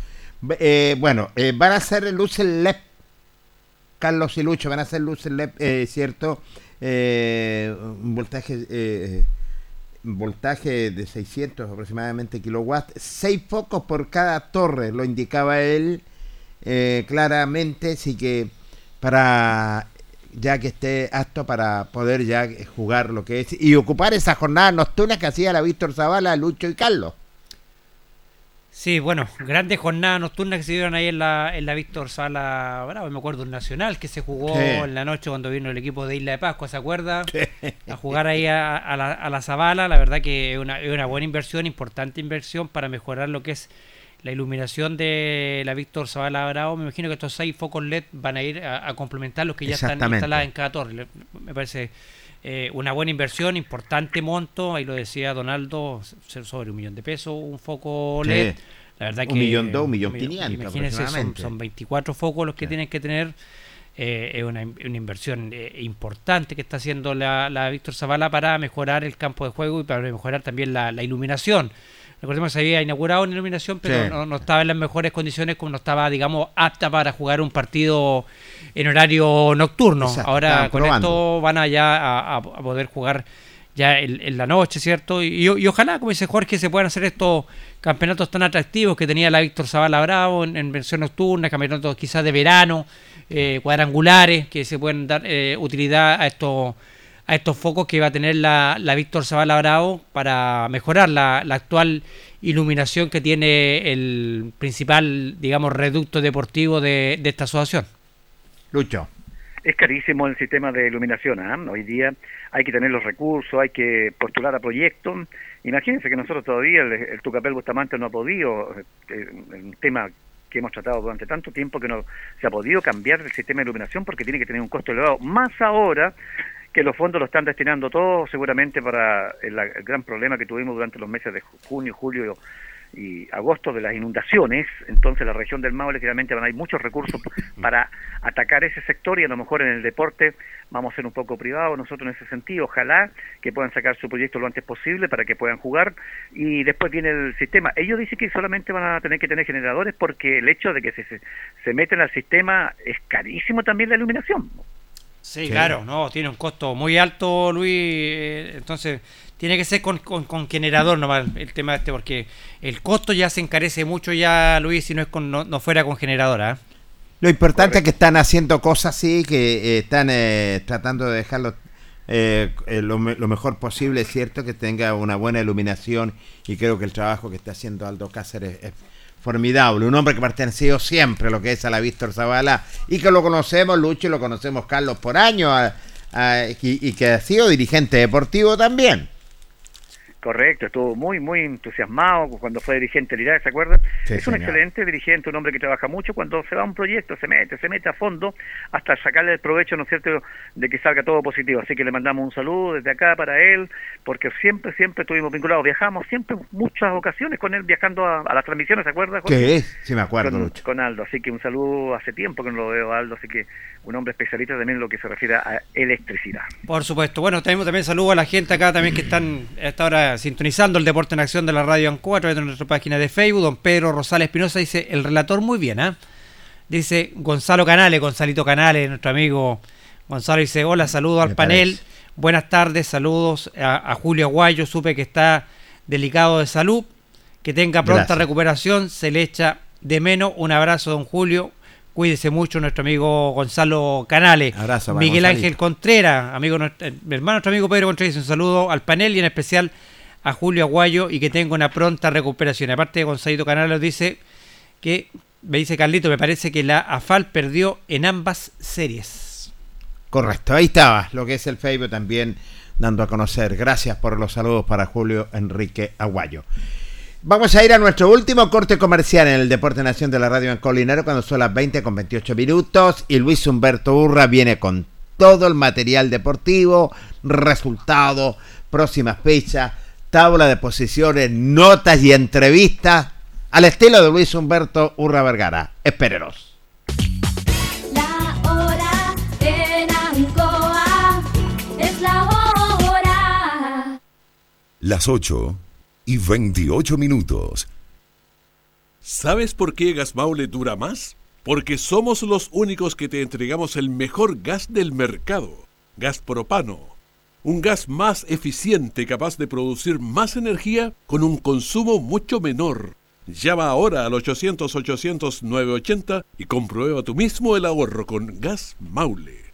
Eh, bueno, eh, van a ser luces LED, Carlos y Lucho, van a ser luces LED, eh, cierto. Eh, un voltaje, eh, voltaje de 600 aproximadamente kilowatts, seis focos por cada torre, lo indicaba él claramente, así que para ya que esté apto para poder ya jugar lo que es y ocupar esas jornadas nocturnas que hacía la Víctor Zavala, Lucho y Carlos. Sí, bueno, grandes jornadas nocturnas que se dieron ahí en la, en la Víctor Sala Bravo. Me acuerdo un nacional que se jugó Sí. en la noche cuando vino el equipo de Isla de Pascua, ¿se acuerda? A jugar ahí a, a la, a la Zabala. La verdad que es una, es una buena inversión, importante inversión para mejorar lo que es la iluminación de la Víctor Zavala Bravo. Me imagino que estos seis focos LED van a ir a, a complementar los que ya están instalados en cada torre. Me parece eh, una buena inversión, importante monto. Ahí lo decía Donaldo, sobre un millón de pesos, un foco Sí. LED. La verdad Un que millón dos, un millón quinientos Imagínense, son, son 24 focos los que tienen que tener. Eh, es una, una inversión eh, importante que está haciendo la, la Víctor Zavala para mejorar el campo de juego y para mejorar también la, la iluminación. Recordemos que se había inaugurado una iluminación, pero Sí. no, no estaba en las mejores condiciones, como no estaba, digamos, apta para jugar un partido en horario nocturno. Exacto, Ahora con probando. esto van allá a, a- a poder jugar ya en, en la noche, ¿cierto? Y, y- y ojalá, como dice Jorge, se puedan hacer estos campeonatos tan atractivos que tenía la Víctor Zavala Bravo en, en versión nocturna, campeonatos quizás de verano, eh, cuadrangulares, que se pueden dar eh, utilidad a estos a estos focos que va a tener la, la Víctor Zavala Bravo para mejorar la, la actual iluminación que tiene el principal, digamos, reducto deportivo de, de esta asociación. Lucho. Es carísimo el sistema de iluminación. ¿ah? Hoy día hay que tener los recursos, hay que postular a proyectos. Imagínense que nosotros todavía, el, el Tucapel Bustamante no ha podido, eh, un tema que hemos tratado durante tanto tiempo que no se ha podido cambiar el sistema de iluminación porque tiene que tener un costo elevado. Más ahora que los fondos lo están destinando todos seguramente para el, gran problema que tuvimos durante los meses de ju- junio, julio y agosto de las inundaciones, entonces la región del Maule claramente van a ir muchos recursos para atacar ese sector y a lo mejor en el deporte vamos a ser un poco privados nosotros en ese sentido, ojalá que puedan sacar su proyecto lo antes posible para que puedan jugar y después viene el sistema. Ellos dicen que solamente van a tener que tener generadores porque el hecho de que se, se, se meten al sistema es carísimo también la iluminación. Sí, claro, no, tiene un costo muy alto, Luis. eh, entonces, tiene que ser con, con, con generador nomás el tema este, porque el costo ya se encarece mucho ya, Luis, si no es con, no, no fuera con generadora. ¿eh? Lo importante es que están haciendo cosas así, que eh, están eh, tratando de dejarlo eh, eh, lo, me- lo mejor posible, es cierto, que tenga una buena iluminación y creo que el trabajo que está haciendo Aldo Cáceres es formidable. Un hombre que ha pertenecido siempre a lo que es a la Víctor Zavala y que lo conocemos, Lucho, y lo conocemos Carlos por años y que ha sido dirigente deportivo también. Correcto, estuvo muy, muy entusiasmado cuando fue dirigente de Linares, ¿se acuerdan? Sí, es un señor. excelente dirigente, un hombre que trabaja mucho. Cuando se va a un proyecto, se mete, se mete a fondo hasta sacarle el provecho, ¿no es cierto?, de que salga todo positivo. Así que le mandamos un saludo desde acá para él, porque siempre, siempre estuvimos vinculados. Viajamos siempre, muchas ocasiones con él, viajando a, a las transmisiones, ¿se acuerda? Jorge? ¿Qué es? Sí, me acuerdo, con, Lucho. con Aldo, así que un saludo hace tiempo que no lo veo a Aldo, así que un hombre especialista también en lo que se refiere a electricidad. Por supuesto. Bueno, tenemos también saludos a la gente acá también que están a esta sintonizando el Deporte en Acción de la Radio Ancoa a través de nuestra página de Facebook. Don Pedro Rosales Espinosa dice, el relator muy bien, ¿ah? Dice Gonzalo Canales, Gonzalito Canales, nuestro amigo Gonzalo dice, hola, saludos al Me panel. parece. Buenas tardes, saludos a, a Julio Aguayo, supe que está delicado de salud. Que tenga pronta Gracias. recuperación, se le echa de menos. Un abrazo, don Julio. Cuídese mucho, nuestro amigo Gonzalo Canales. Abrazo Miguel Gonzalito. Ángel Contreras, amigo, nuestro- eh, mi hermano, nuestro amigo Pedro Contreras, un saludo al panel y en especial a Julio Aguayo y que tenga una pronta recuperación. Aparte, Gonzalito Canales dice que, me dice Carlito, me parece que la AFAL perdió en ambas series. Correcto, ahí estaba, lo que es el Facebook también dando a conocer. Gracias por los saludos para Julio Enrique Aguayo. Vamos a ir a nuestro último corte comercial en el Deporte Nación de la Radio en Colinero cuando son las 20 con 28 minutos y Luis Humberto Urra viene con todo el material deportivo, resultados, próximas fechas, tabla de posiciones, notas y entrevistas al estilo de Luis Humberto Urra Vergara. Espérenos. La hora en Ancoa es la hora. Las 8 y 28 minutos. ¿Sabes por qué Gas Maule dura más? Porque somos los únicos que te entregamos el mejor gas del mercado, gas propano. Un gas más eficiente capaz de producir más energía con un consumo mucho menor. Llama ahora al 800-800-980 y comprueba tú mismo el ahorro con Gas Maule.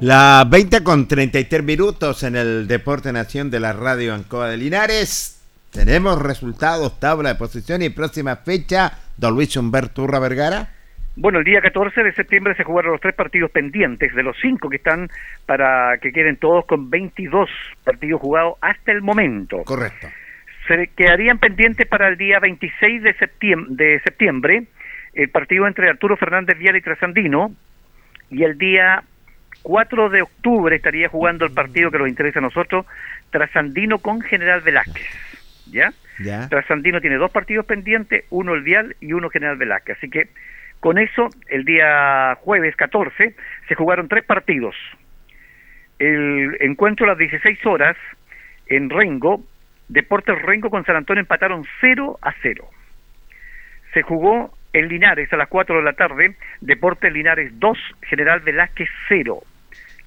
La 20 con 33 minutos en el Deporte Nación de la Radio Ancoa de Linares. Tenemos resultados, tabla de posición y próxima fecha. Don Luis Humberto Urra Vergara. Bueno, el día 14 de septiembre se jugaron los tres partidos pendientes, de los cinco que están para que queden todos con 22 partidos jugados hasta el momento. Correcto. Se quedarían pendientes para el día 26 de septiembre, de septiembre el partido entre Arturo Fernández Vial y Trasandino y el día 4 de octubre estaría jugando el partido que nos interesa a nosotros, Trasandino con General Velázquez. ¿Ya? Ya. Trasandino tiene dos partidos pendientes, uno el Vial y uno General Velázquez. Así que con eso, el día jueves 14, se jugaron tres partidos. El encuentro a las 16 horas en Rengo, Deportes Rengo con San Antonio empataron 0 a 0. Se jugó en Linares a las 4 de la tarde, Deportes Linares 2, General Velázquez 0,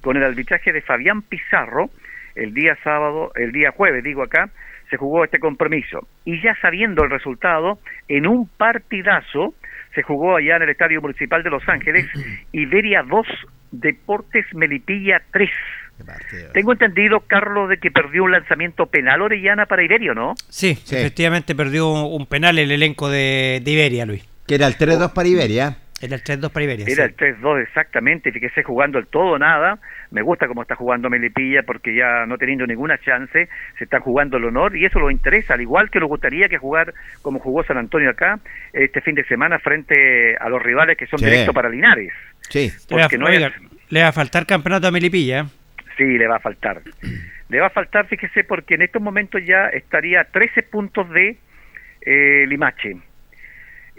con el arbitraje de Fabián Pizarro, el día sábado, el día jueves, digo acá, se jugó este compromiso. Y ya sabiendo el resultado, en un partidazo, se jugó allá en el Estadio Municipal de Los Ángeles, Iberia 2, Deportes Melipilla 3. Tengo entendido, Carlos, de que perdió un lanzamiento penal Orellana para Iberia, ¿no? Sí, efectivamente perdió un penal el elenco de, de Iberia, Luis. Que era el 3-2 para Iberia. Era el 3-2 para Iberia. Era sí. el 3-2 exactamente, fíjese jugando el todo o nada. Me gusta cómo está jugando Melipilla porque ya no teniendo ninguna chance, se está jugando el honor y eso lo interesa, al igual que nos gustaría que jugar como jugó San Antonio acá este fin de semana frente a los rivales que son Sí. directos para Linares. Sí. Le va, Porque no oiga, es- le va a faltar campeonato a Melipilla. ¿eh? Sí, le va a faltar. Le va a faltar, fíjese, porque en estos momentos ya estaría a 13 puntos de eh, Limache.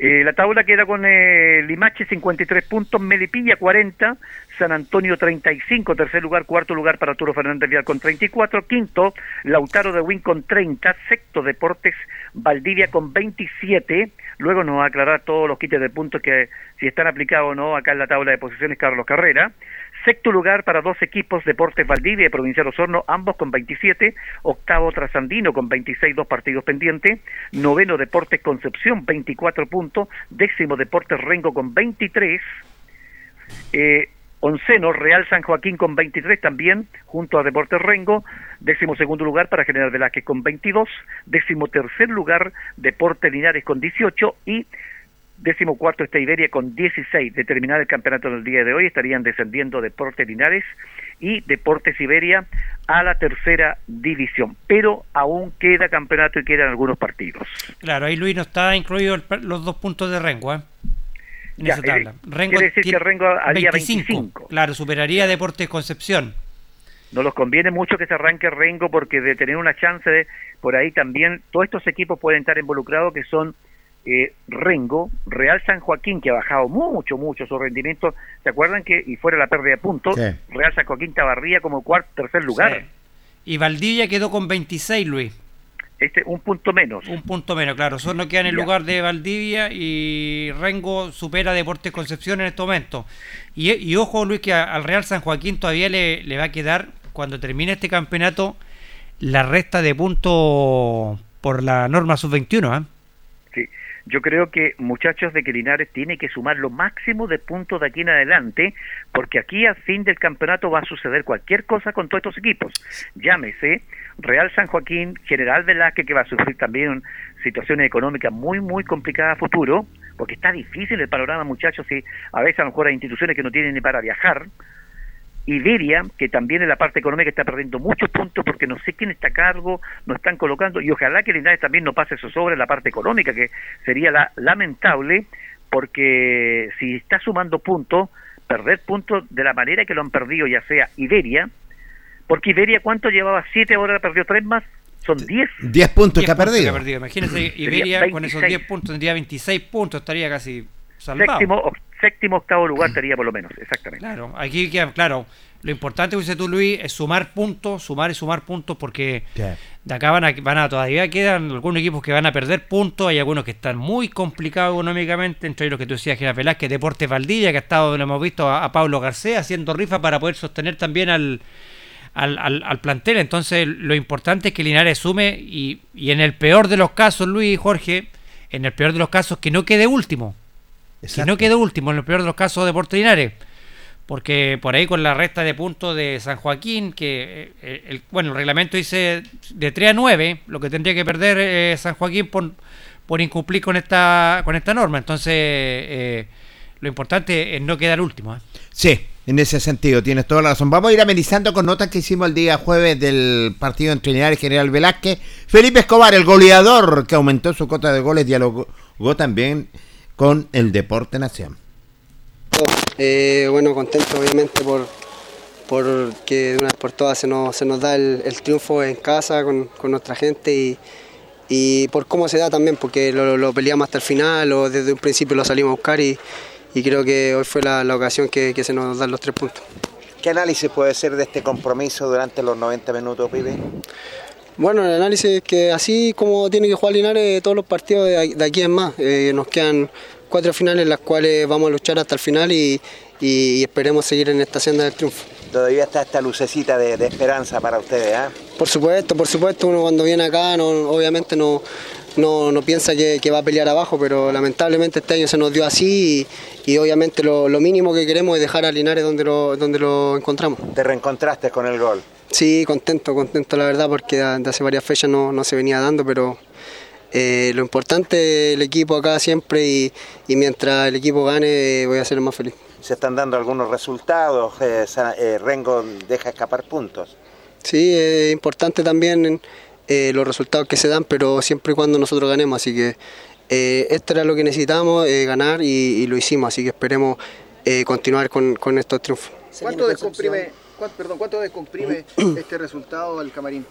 Eh, la tabla queda con eh, Limache 53 puntos, Melipilla 40, San Antonio 35, tercer lugar, cuarto lugar para Arturo Fernández Vial con 34, quinto Lautaro de Win con 30, sexto Deportes Valdivia con 27, luego nos va a aclarar todos los quites de puntos que si están aplicados o no acá en la tabla de posiciones Carlos Carrera, Sexto lugar para dos equipos, Deportes Valdivia y Provincial Osorno, ambos con 27. Octavo Trasandino con 26, dos partidos pendientes. Noveno Deportes Concepción, 24 puntos. Décimo Deportes Rengo con 23. Eh, onceno Real San Joaquín con 23 también, junto a Deportes Rengo. Décimo segundo lugar para General Velázquez con 22. Décimo tercer lugar Deportes Linares con 18. Y Décimo cuarto está Iberia con 16. De terminar el campeonato del día de hoy estarían descendiendo Deportes Linares y Deportes Iberia a la tercera división. Pero aún queda campeonato y quedan algunos partidos. Claro, ahí Luis no está incluido el- los dos puntos de Rengo. ¿eh? En Ya, esa eh, tabla. quiere decir que Rengo haría 25. Claro, superaría Deportes Concepción. No nos conviene mucho que se arranque Rengo porque de tener una chance de por ahí también todos estos equipos pueden estar involucrados que son eh, Rengo, Real San Joaquín que ha bajado mucho, mucho su rendimiento. ¿Se acuerdan que y fuera la pérdida de puntos? Sí. Real San Joaquín Tabarría como cuarto, tercer lugar. Sí. Y Valdivia quedó con 26, Luis. Este, un punto menos. Un punto menos, claro. Solo queda en el Ya. lugar de Valdivia y Rengo supera Deportes Concepción en este momento. Y, y ojo, Luis, que a- al Real San Joaquín todavía le, le va a quedar, cuando termine este campeonato, la resta de puntos por la norma sub-21. ¿ah? Yo creo que, muchachos de que Linares tiene que sumar lo máximo de puntos de aquí en adelante, porque aquí al fin del campeonato va a suceder cualquier cosa con todos estos equipos. Llámese Real San Joaquín, General Velázquez, que va a sufrir también situaciones económicas muy, muy complicadas a futuro, porque está difícil el panorama, muchachos, y a veces a lo mejor hay instituciones que no tienen ni para viajar. Iberia, que también en la parte económica está perdiendo muchos puntos porque no sé quién está a cargo, no están colocando, y ojalá que Linares también no pase eso sobre en la parte económica, que sería la, lamentable, porque si está sumando puntos, perder puntos de la manera que lo han perdido, ya sea Iberia, porque Iberia, ¿cuánto llevaba? ¿Siete ahora perdió tres más? Son diez. 10 puntos que ha puntos perdido. Imagínense, Iberia con esos 26. 10 puntos tendría 26 puntos, estaría casi salvado. Séptimo, o- séptimo, octavo lugar estaría por lo menos, exactamente. Claro, aquí queda claro. Lo importante, como dices tú, Luis, es sumar puntos, sumar y sumar puntos, porque de acá van a, van a todavía quedan algunos equipos que van a perder puntos, hay algunos que están muy complicados económicamente, entre ellos los que tú decías, General Velázquez, Deportes Valdivia, que ha estado, lo hemos visto a, a Pablo García haciendo rifa para poder sostener también al, al, al- al plantel. Entonces, lo importante es que Linares sume y, y en el peor de los casos, Luis y Jorge, en el peor de los casos, que no quede último. Que no quede último, en el peor de los casos, Deportes Linares. Porque por ahí con la resta de puntos de San Joaquín, que eh, el, bueno, el reglamento dice de 3 a 9, lo que tendría que perder eh, San Joaquín por, por incumplir con esta con esta norma. Entonces, eh, lo importante es no quedar último. ¿eh? Sí, en ese sentido, tienes toda la razón. Vamos a ir amenizando con notas que hicimos el día jueves del partido entre Linares y General Velázquez. Felipe Escobar, el goleador que aumentó su cota de goles, dialogó también con el Deporte Nación. Eh, bueno, contento obviamente por porque de una vez por todas se nos, se nos da el, el triunfo en casa con, con nuestra gente y, y por cómo se da también, porque lo, lo peleamos hasta el final o desde un principio lo salimos a buscar y, y creo que hoy fue la, la ocasión que, que se nos dan los tres puntos. ¿Qué análisis puede ser de este compromiso durante los 90 minutos, pibe? Bueno, el análisis es que así como tiene que jugar Linares todos los partidos de, aquí en más, eh, nos quedan cuatro finales en las cuales vamos a luchar hasta el final y, esperemos seguir en esta senda del triunfo. Todavía está esta lucecita de, de esperanza para ustedes, ¿ah? Por supuesto, por supuesto, uno cuando viene acá no, obviamente no, no, no piensa que, que va a pelear abajo, pero lamentablemente este año se nos dio así y, y obviamente lo, lo mínimo que queremos es dejar a Linares donde lo, donde lo encontramos. Te reencontraste con el gol. Sí, contento, contento la verdad, porque de hace varias fechas no, no se venía dando, pero eh, lo importante es el equipo acá siempre y, y mientras el equipo gane eh, voy a ser más feliz. Se están dando algunos resultados, eh, eh, Rengo deja escapar puntos. Sí, es importante también eh, los resultados que se dan, pero siempre y cuando nosotros ganemos, así que eh, esto era lo que necesitábamos, eh, ganar y, y lo hicimos, así que esperemos eh, continuar con, con estos triunfos. ¿Cuánto descomprime, cuánto, perdón, cuánto descomprime este resultado al camarín?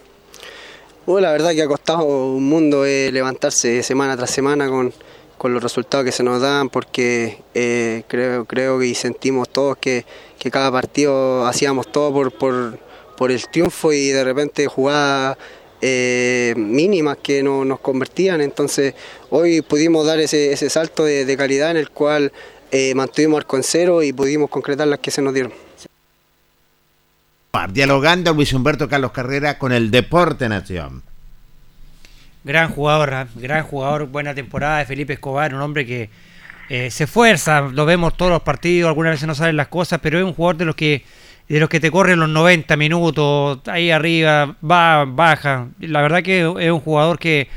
Oh, la verdad que ha costado un mundo eh, levantarse semana tras semana con, con los resultados que se nos dan, porque eh, creo, creo que sentimos todos que, que cada partido hacíamos todo por, por, por el triunfo y de repente jugadas eh, mínimas que no, nos convertían. Entonces hoy pudimos dar ese, ese salto de, de calidad en el cual mantuvimos arco en cero y pudimos concretar las que se nos dieron. Dialogando Luis Humberto Carlos Carrera con el Deporte Nación. Gran jugador, ¿ah? gran jugador, buena temporada de Felipe Escobar, un hombre que eh, se esfuerza, lo vemos todos los partidos, algunas veces no salen las cosas, pero es un jugador de los que de los que te corren los 90 minutos, ahí arriba, va, baja. La verdad que es un jugador que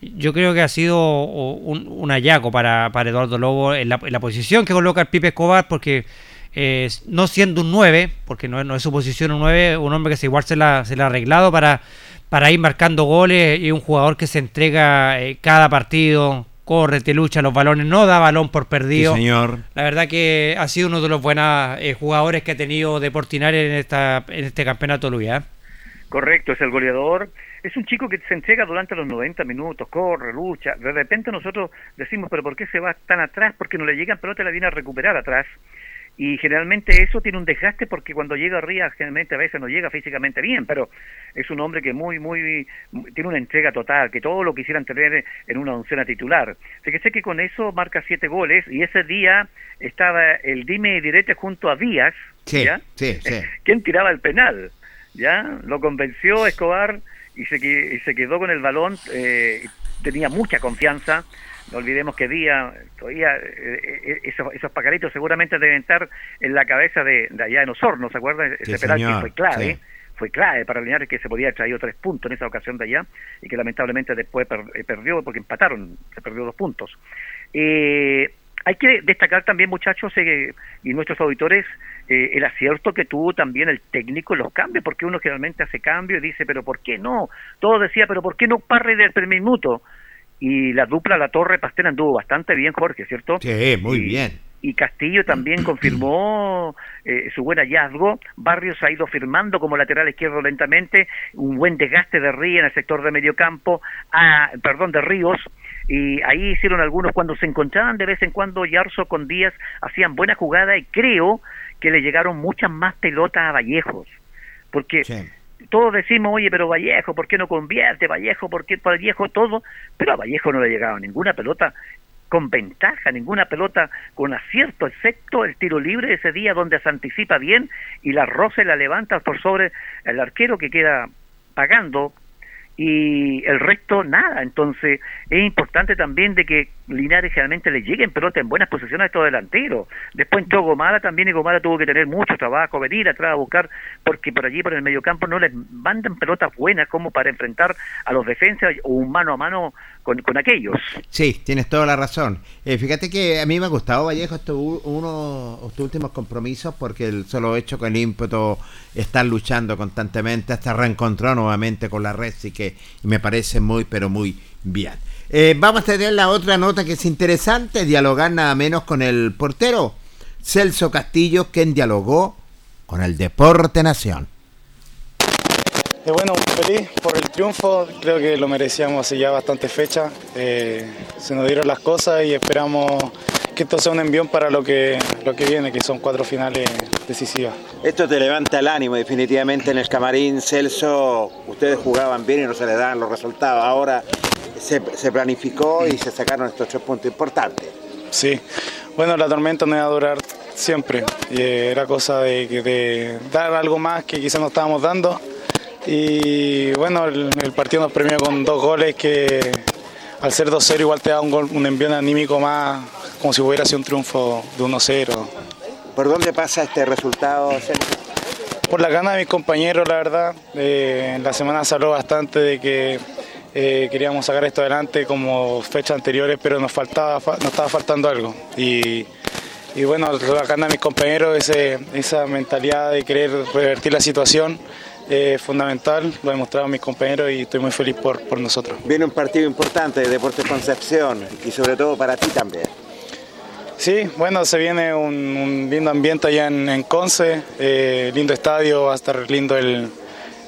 yo creo que ha sido un, un hallazgo para, para Eduardo Lobo en la, en la posición que coloca el Pipe Escobar, porque eh, no siendo un 9, porque no, es- no es su posición un 9, un hombre que se, igual se la, se la ha arreglado para, para ir marcando goles y un jugador que se entrega eh, cada partido, corre, te lucha los balones, no da balón por perdido. Sí, señor. La verdad que ha sido uno de los buenos eh, jugadores que ha tenido Deportinares en, esta, en este campeonato Luis. ¿ah? Correcto, es el goleador. Es un chico que se entrega durante los 90 minutos, corre, lucha. De repente nosotros decimos, pero ¿por qué se va tan atrás? Porque no le llegan pelota y la viene a recuperar atrás. Y generalmente eso tiene un desgaste porque cuando llega arriba, generalmente a veces no llega físicamente bien, pero es un hombre que muy, muy, tiene una entrega total, que todo lo quisieran tener en una oncena titular. Fíjese que con eso marca siete goles y ese día estaba el dime y direte junto a Díaz, Sí, ¿ya? sí, sí. ¿Quién tiraba el penal? ¿Ya? Lo convenció Escobar y se, que- y se quedó con el balón. eh, tenía mucha confianza. No olvidemos que Díaz, todavía eh, eh, esos, esos pacaritos seguramente deben estar en la cabeza de, de allá en Osorno, ¿se acuerdan? Ese Sí, penal que señor, fue clave. sí. Fue clave para Linares que se podía haber traído tres puntos en esa ocasión de allá y que lamentablemente después per- eh, perdió porque empataron, se perdió dos puntos. Eh, hay que destacar también, muchachos, eh, y nuestros auditores, eh, el acierto que tuvo también el técnico en los cambios, porque uno generalmente hace cambio y dice, pero ¿por qué no? Todo decía, pero ¿por qué no Parry del primer minuto? Y la dupla La Torre Pastena anduvo bastante bien, Jorge, ¿cierto? Sí, muy Y- bien. Y Castillo también confirmó eh, su buen hallazgo. Barrios ha ido firmando como lateral izquierdo lentamente. Un buen desgaste de Ríos en el sector de medio campo. Ah, perdón, de Ríos. Y ahí hicieron algunos cuando se encontraban de vez en cuando Yarzo con Díaz hacían buena jugada y creo que le llegaron muchas más pelotas a Vallejos. Porque todos decimos, oye, pero Vallejo, ¿por qué no convierte? Vallejo, ¿por qué Vallejo todo? Pero a Vallejo no le llegaba ninguna pelota con ventaja, ninguna pelota con acierto, excepto el tiro libre ese día donde se anticipa bien y la roce la levanta por sobre el arquero que queda pagando y el resto nada. Entonces es importante también de que Linares generalmente le lleguen pelota en buenas posiciones a estos delanteros. Después entró Gomara también y Gomara tuvo que tener mucho trabajo, venir atrás a buscar, porque por allí, por el mediocampo, no les mandan pelotas buenas como para enfrentar a los defensas o un mano a mano con, con aquellos. Sí, tienes toda la razón. Eh, fíjate que a mí me ha gustado Vallejo estos, uno, estos últimos compromisos porque el solo hecho con el ímpetu estar luchando constantemente hasta reencontró nuevamente con la red y que me parece muy pero muy bien. Eh, vamos a tener la otra nota que es interesante, dialogar nada menos con el portero Celso Castillo, quien dialogó con el Deporte Nación. Eh, bueno, feliz por el triunfo, creo que lo merecíamos hace ya bastante fecha. Eh, se nos dieron las cosas y esperamos que esto sea un envión para lo que, lo que viene, que son cuatro finales decisivas. Esto te levanta el ánimo definitivamente en el camarín, Celso. Ustedes jugaban bien y no se les daban los resultados. Ahora se, se planificó y se sacaron estos tres puntos importantes. Sí, bueno, la tormenta no iba a durar siempre. Eh, era cosa de dar algo más que quizás no estábamos dando. Y bueno, el, el partido nos premió con dos goles que al ser 2-0 igual te da un, gol- un envío anímico más, como si hubiera sido un triunfo de 1-0. ¿Por dónde pasa este resultado, Sergio? Por la gana de mis compañeros, la verdad. Eh, la semana se habló bastante de que eh, queríamos sacar esto adelante como fechas anteriores, pero nos faltaba, fa- nos estaba faltando algo. Y, y bueno, la gana de mis compañeros, ese- esa mentalidad de querer revertir la situación eh, es fundamental. Lo han demostrado mis compañeros y estoy muy feliz por, por nosotros. Viene un partido importante de Deportes Concepción y sobre todo para ti también. Sí, bueno, se viene un, un lindo ambiente allá en, en Conce, eh, lindo estadio, va a estar lindo el,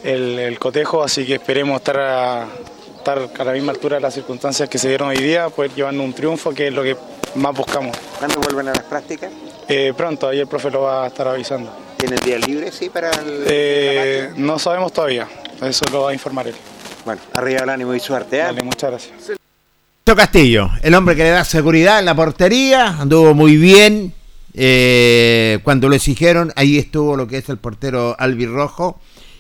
el- el cotejo, así que esperemos estar a, estar a la misma altura de las circunstancias que se dieron hoy día, poder llevarnos un triunfo, que es lo que más buscamos. ¿Cuándo vuelven a las prácticas? Eh, pronto, ahí el profe lo va a estar avisando. ¿Tienes día libre, sí, para el... Eh, no sabemos todavía, eso lo va a informar él. Bueno, arriba el ánimo y suerte. ¿eh? Dale, muchas gracias. Castillo, el hombre que le da seguridad en la portería, anduvo muy bien. eh, cuando lo exigieron, ahí estuvo lo que es el portero albirrojo.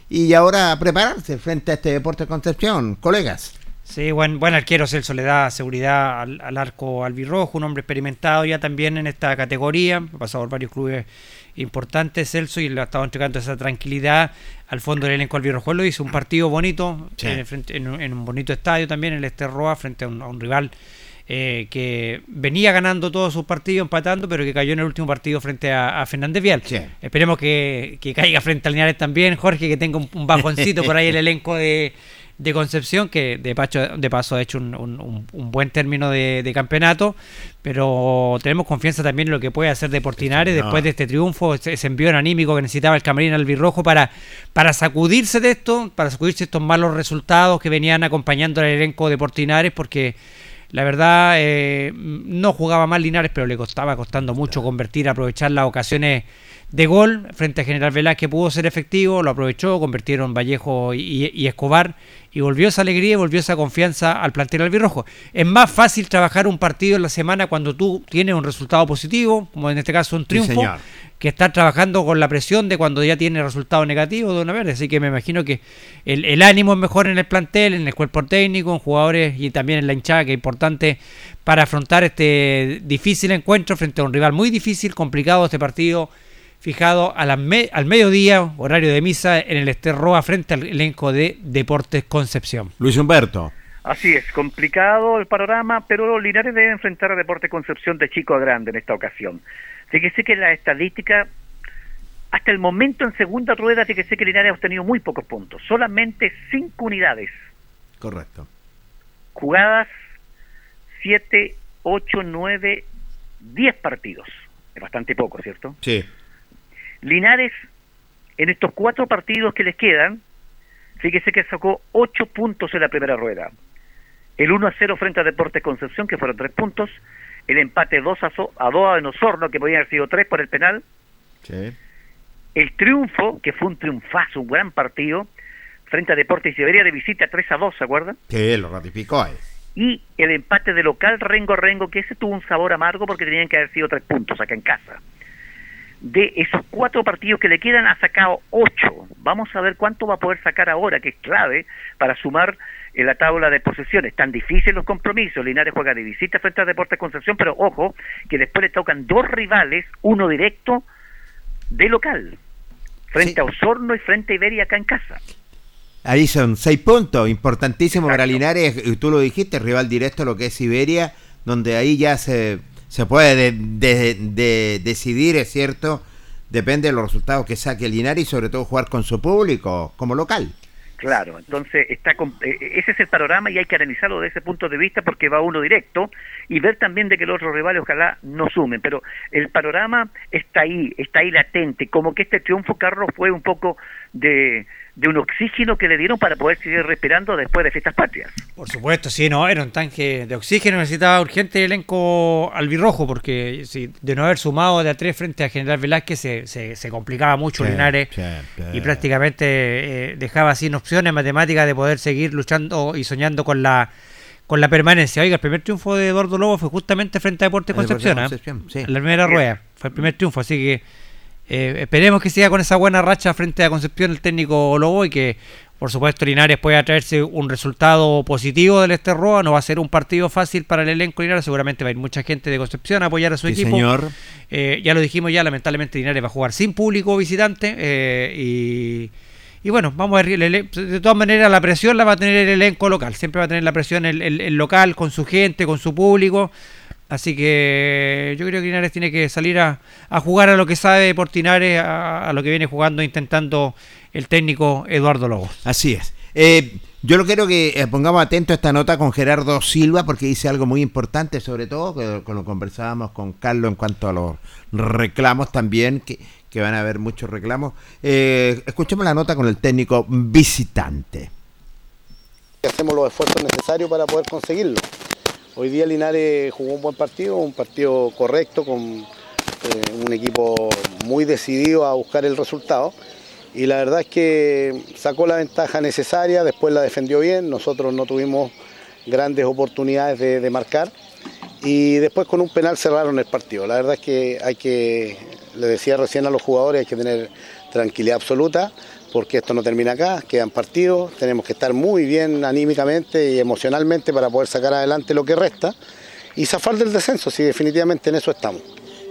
Y ahora a prepararse frente a este Deporte Concepción, colegas. Sí, buen, buen arquero Celso le da seguridad al, al arco albirrojo, un hombre experimentado ya también en esta categoría, ha pasado por varios clubes importantes Celso y le ha estado entregando esa tranquilidad al fondo del elenco albirrojo. Él lo hizo un partido bonito, Sí. en, frente- en un- en un bonito estadio también, en el Esterroa, frente a un, a un rival eh, que venía ganando todos sus partidos, empatando, pero que cayó en el último partido frente a, a Fernández Vial. Esperemos que, que caiga frente a Linares también, Jorge, que tenga un, un bajoncito por ahí el elenco de, de Concepción, que de, pacho- de paso ha hecho un, un- buen término de, de campeonato, pero tenemos confianza también en lo que puede hacer Deportinares No. después de este triunfo, ese, envío anímico que necesitaba el Camarín albirrojo para, para sacudirse de esto, para sacudirse estos malos resultados que venían acompañando al elenco de Portinares, porque la verdad eh, no jugaba mal Linares, pero le costaba costando mucho convertir, aprovechar las ocasiones de gol frente a General Velázquez pudo ser efectivo, lo aprovechó, convirtieron Vallejo y, y Escobar y volvió esa alegría y volvió esa confianza al plantel albirrojo. Es más fácil trabajar un partido en la semana cuando tú tienes un resultado positivo, como en este caso un triunfo, que estar trabajando con la presión de cuando ya tiene resultado negativo de una vez. Así que me imagino que el, el ánimo es mejor en el plantel, en el cuerpo técnico, en jugadores y también en la hinchada, que es importante para afrontar este difícil encuentro frente a un rival muy difícil, complicado este partido fijado a me- al mediodía, horario de misa, en el Esterroa frente al elenco de Deportes Concepción. Luis Humberto. Así es, complicado el panorama, pero Linares debe enfrentar a Deporte Concepción de chico a grande en esta ocasión. Fíjese que la estadística, hasta el momento en segunda rueda, fíjese que Linares ha obtenido muy pocos puntos, solamente cinco unidades, Correcto. jugadas 7, 8, 9, 10 partidos. Es bastante poco, ¿cierto? Sí. Linares, en estos cuatro partidos que les quedan, fíjese que sacó ocho puntos en la primera rueda. El 1 a 0 frente a Deportes Concepción, que fueron tres puntos. El empate 2 a, so- a 2 en Osorno, que podían haber sido tres por el penal. Sí. El triunfo, que fue un triunfazo, un gran partido, frente a Deportes Siberia de visita 3 a 2, ¿se acuerdan? Sí, lo ratificó ahí. Y el empate de local Rengo-Rengo, que ese tuvo un sabor amargo porque tenían que haber sido tres puntos acá en casa. De esos cuatro partidos que le quedan, ha sacado ocho. Vamos a ver cuánto va a poder sacar ahora, que es clave para sumar en la tabla de posesiones. Tan difíciles los compromisos. Linares juega de visita frente a Deportes Concepción, pero ojo, que después le tocan dos rivales, uno directo de local, frente a Osorno y frente a Iberia acá en casa. Ahí son seis puntos, importantísimo para Linares, tú lo dijiste, rival directo lo que es Siberia, donde ahí ya se, se puede de- de- de- decidir, es cierto, depende de los resultados que saque Linares y sobre todo jugar con su público como local. Claro, entonces está con- eh, ese es el panorama y hay que analizarlo desde ese punto de vista porque va uno directo y ver también de que los otros rivales ojalá no sumen, pero el panorama está ahí, está ahí latente, como que este triunfo Carlos fue un poco de, de un oxígeno que le dieron para poder seguir respirando después de fiestas patrias. Por supuesto, sí, no, era un tanque de oxígeno, necesitaba urgente el elenco albirrojo, porque si, de no haber sumado de a tres frente a General Velázquez se, se, se complicaba mucho Sí, Linares sí, sí. y prácticamente eh, dejaba sin opciones matemáticas de poder seguir luchando y soñando con la con la permanencia. Oiga, el primer triunfo de Eduardo Lobo fue justamente frente a Deportes Concepción, ¿ah? Concepción, sí. en la primera rueda. Fue el primer triunfo, así que eh, esperemos que siga con esa buena racha frente a Concepción el técnico Lobo y que, por supuesto, Linares pueda traerse un resultado positivo del Este Roa. No va a ser un partido fácil para el elenco Linares, seguramente va a ir mucha gente de Concepción a apoyar a su Sí, equipo. señor. Eh, ya lo dijimos ya, lamentablemente Linares va a jugar sin público visitante eh, y, y bueno, vamos a ver, de todas maneras la presión la va a tener el elenco local, siempre va a tener la presión el, el- el local con su gente, con su público, así que yo creo que Linares tiene que salir a, a jugar a lo que sabe por Linares, a, a lo que viene jugando, intentando el técnico Eduardo Lobos. Así es. Eh, yo lo quiero que eh, pongamos atento a esta nota con Gerardo Silva porque dice algo muy importante, sobre todo lo conversábamos con Carlos en cuanto a los reclamos también, que, que van a haber muchos reclamos. Eh, escuchemos la nota con el técnico visitante. hacemos los esfuerzos necesarios para poder conseguirlo. Hoy día Linares jugó un buen partido, un partido correcto, con eh, un equipo muy decidido a buscar el resultado. Y la verdad es que sacó la ventaja necesaria, después la defendió bien, nosotros no tuvimos grandes oportunidades de, de marcar y después con un penal cerraron el partido. La verdad es que hay que, le decía recién a los jugadores, hay que tener tranquilidad absoluta porque esto no termina acá, quedan partidos, tenemos que estar muy bien anímicamente y emocionalmente para poder sacar adelante lo que resta y zafar del descenso, si definitivamente en eso estamos.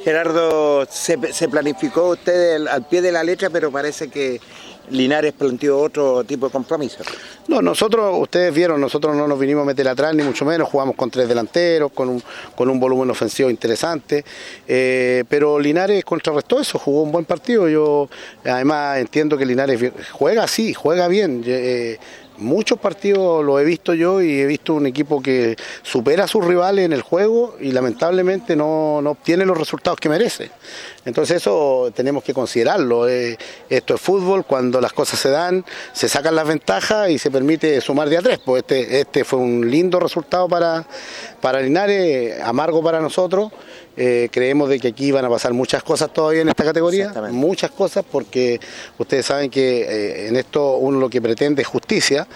Gerardo, se, planificó usted al pie de la letra, pero parece que Linares planteó otro tipo de compromiso. No, nosotros, ustedes vieron, nosotros no nos vinimos a meter atrás, ni mucho menos, jugamos con tres delanteros, con un, con un volumen ofensivo interesante, eh, pero Linares contrarrestó eso, jugó un buen partido, yo además entiendo que Linares juega así, juega bien, eh, muchos partidos lo he visto yo y he visto un equipo que supera a sus rivales en el juego y lamentablemente no, no obtiene los resultados que merece. Entonces eso tenemos que considerarlo. eh, esto es fútbol, cuando las cosas se dan, se sacan las ventajas y se permite sumar de a tres. Pues este, este fue un lindo resultado para, para Linares, amargo para nosotros. Eh, creemos de que aquí van a pasar muchas cosas todavía en esta categoría, muchas cosas, porque ustedes saben que eh, en esto uno lo que pretende es justicia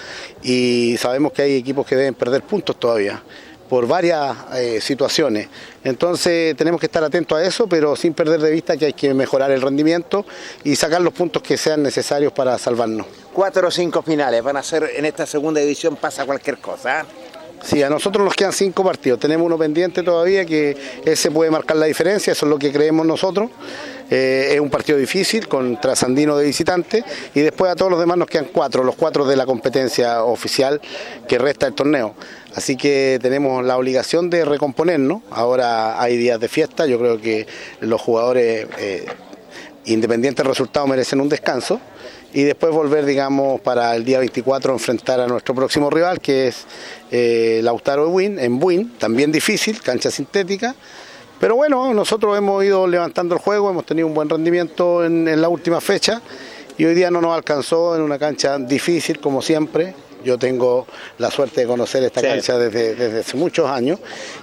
y sabemos que hay equipos que deben perder puntos todavía por varias eh, situaciones. Entonces tenemos que estar atentos a eso, pero sin perder de vista que hay que mejorar el rendimiento y sacar los puntos que sean necesarios para salvarnos. Cuatro o cinco finales van a ser en esta segunda división, pasa cualquier cosa. Sí, a nosotros nos quedan cinco partidos. Tenemos uno pendiente todavía que ese puede marcar la diferencia, eso es lo que creemos nosotros. Eh, es un partido difícil contra Sandino de visitante y después a todos los demás nos quedan cuatro, los cuatro de la competencia oficial que resta el torneo. Así que tenemos la obligación de recomponernos. Ahora hay días de fiesta, yo creo que los jugadores, eh, independiente del resultado, merecen un descanso y después volver, digamos, para el día 24 a enfrentar a nuestro próximo rival, que es eh, Lautaro de Buin, en Buin, también difícil, cancha sintética. Pero bueno, nosotros hemos ido levantando el juego, hemos tenido un buen rendimiento en, en la última fecha y hoy día no nos alcanzó en una cancha difícil, como siempre. Yo tengo la suerte de conocer esta Sí. cancha desde, desde hace muchos años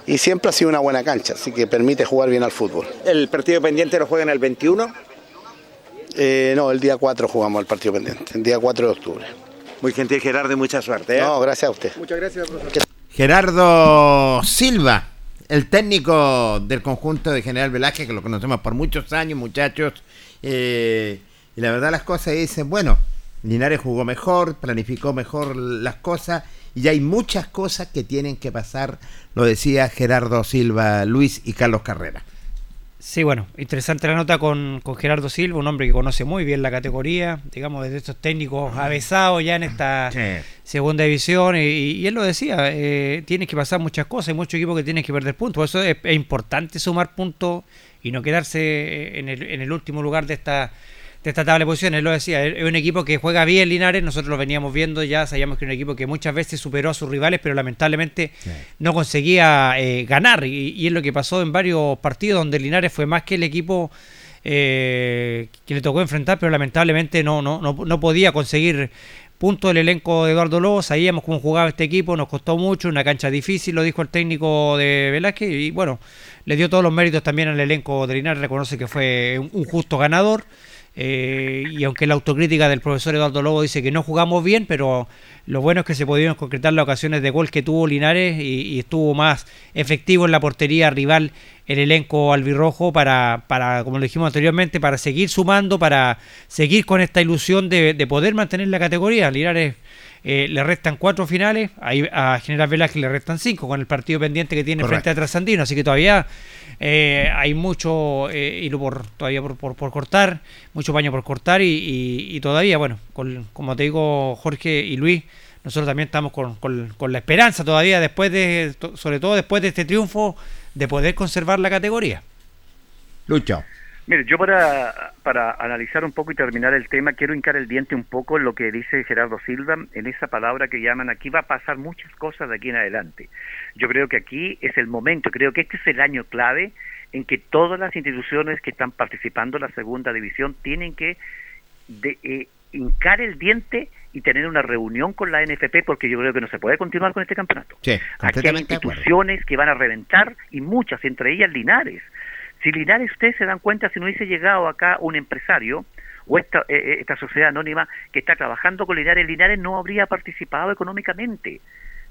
y siempre ha sido una buena cancha, así que permite jugar bien al fútbol. El partido pendiente lo juegan el 21. Eh, no, el día 4 jugamos el partido pendiente, el día 4 de octubre. Muy gentil Gerardo y mucha suerte. ¿eh? No, gracias a usted. Muchas gracias, profesor. Gerardo Silva, el técnico del conjunto de General Velázquez, que lo conocemos por muchos años, muchachos. eh, y la verdad las cosas dicen, bueno, Linares jugó mejor, planificó mejor las cosas, y hay muchas cosas que tienen que pasar, lo decía Gerardo Silva, Luis y Carlos Carrera. Sí, bueno, interesante la nota con, con Gerardo Silva, un hombre que conoce muy bien la categoría, digamos, desde estos técnicos avesados ya en esta segunda división, y, y él lo decía, eh, tienes que pasar muchas cosas, hay muchos equipos que tienen que perder puntos, por eso es, es importante sumar puntos y no quedarse en el, en el último lugar de esta de esta tabla de posiciones, él lo decía, es un equipo que juega bien Linares, nosotros lo veníamos viendo ya, sabíamos que era un equipo que muchas veces superó a sus rivales, pero lamentablemente no conseguía eh, ganar, y, y es lo que pasó en varios partidos donde Linares fue más que el equipo eh, que le tocó enfrentar, pero lamentablemente no, no, no, no podía conseguir puntos del elenco de Eduardo Lobo, sabíamos cómo jugaba este equipo, nos costó mucho, una cancha difícil, lo dijo el técnico de Velázquez, y bueno, le dio todos los méritos también al elenco de Linares, reconoce que fue un, un justo ganador. Eh, y aunque la autocrítica del profesor Eduardo Lobo dice que no jugamos bien, pero lo bueno es que se pudieron concretar las ocasiones de gol que tuvo Linares y, y estuvo más efectivo en la portería rival el elenco albirrojo para, para, como lo dijimos anteriormente, para seguir sumando, para seguir con esta ilusión de, de poder mantener la categoría. Linares eh, le restan cuatro finales, ahí a General Velázquez le restan cinco con el partido pendiente que tiene frente a Trasandino, así que todavía eh, hay mucho eh, hilo por, todavía por, por, por cortar, mucho paño por cortar y, y- y todavía, bueno, con- como te digo Jorge y Luis, nosotros también estamos con, con- con la esperanza todavía, después de, sobre todo después de este triunfo, de poder conservar la categoría. Lucho. Mire, yo para, para analizar un poco y terminar el tema, quiero hincar el diente un poco en lo que dice Gerardo Silva, en esa palabra que llaman aquí va a pasar muchas cosas de aquí en adelante. Yo creo que aquí es el momento, creo que este es el año clave en que todas las instituciones que están participando en la segunda división tienen que de, eh, hincar el diente y tener una reunión con la NFP porque yo creo que no se puede continuar con este campeonato. Sí, Aquí hay instituciones que van a reventar y muchas, entre ellas Linares. Si Linares, ustedes se dan cuenta, si no hubiese llegado acá un empresario o esta, eh, eh, esta sociedad anónima que está trabajando con Linares, Linares no habría participado económicamente.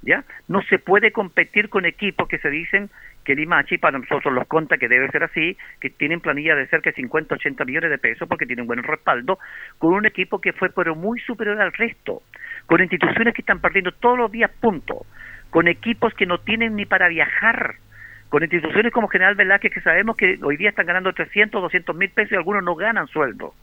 ¿Ya? No se puede competir con equipos que se dicen que Limachi para nosotros los conta que debe ser así, que tienen planilla de cerca de 50, 80 millones de pesos porque tienen buen respaldo, con un equipo que fue pero muy superior al resto, con instituciones que están perdiendo todos los días puntos, con equipos que no tienen ni para viajar, con instituciones como General Velázquez que sabemos que hoy día están ganando 300, 200 mil pesos y algunos no ganan sueldo.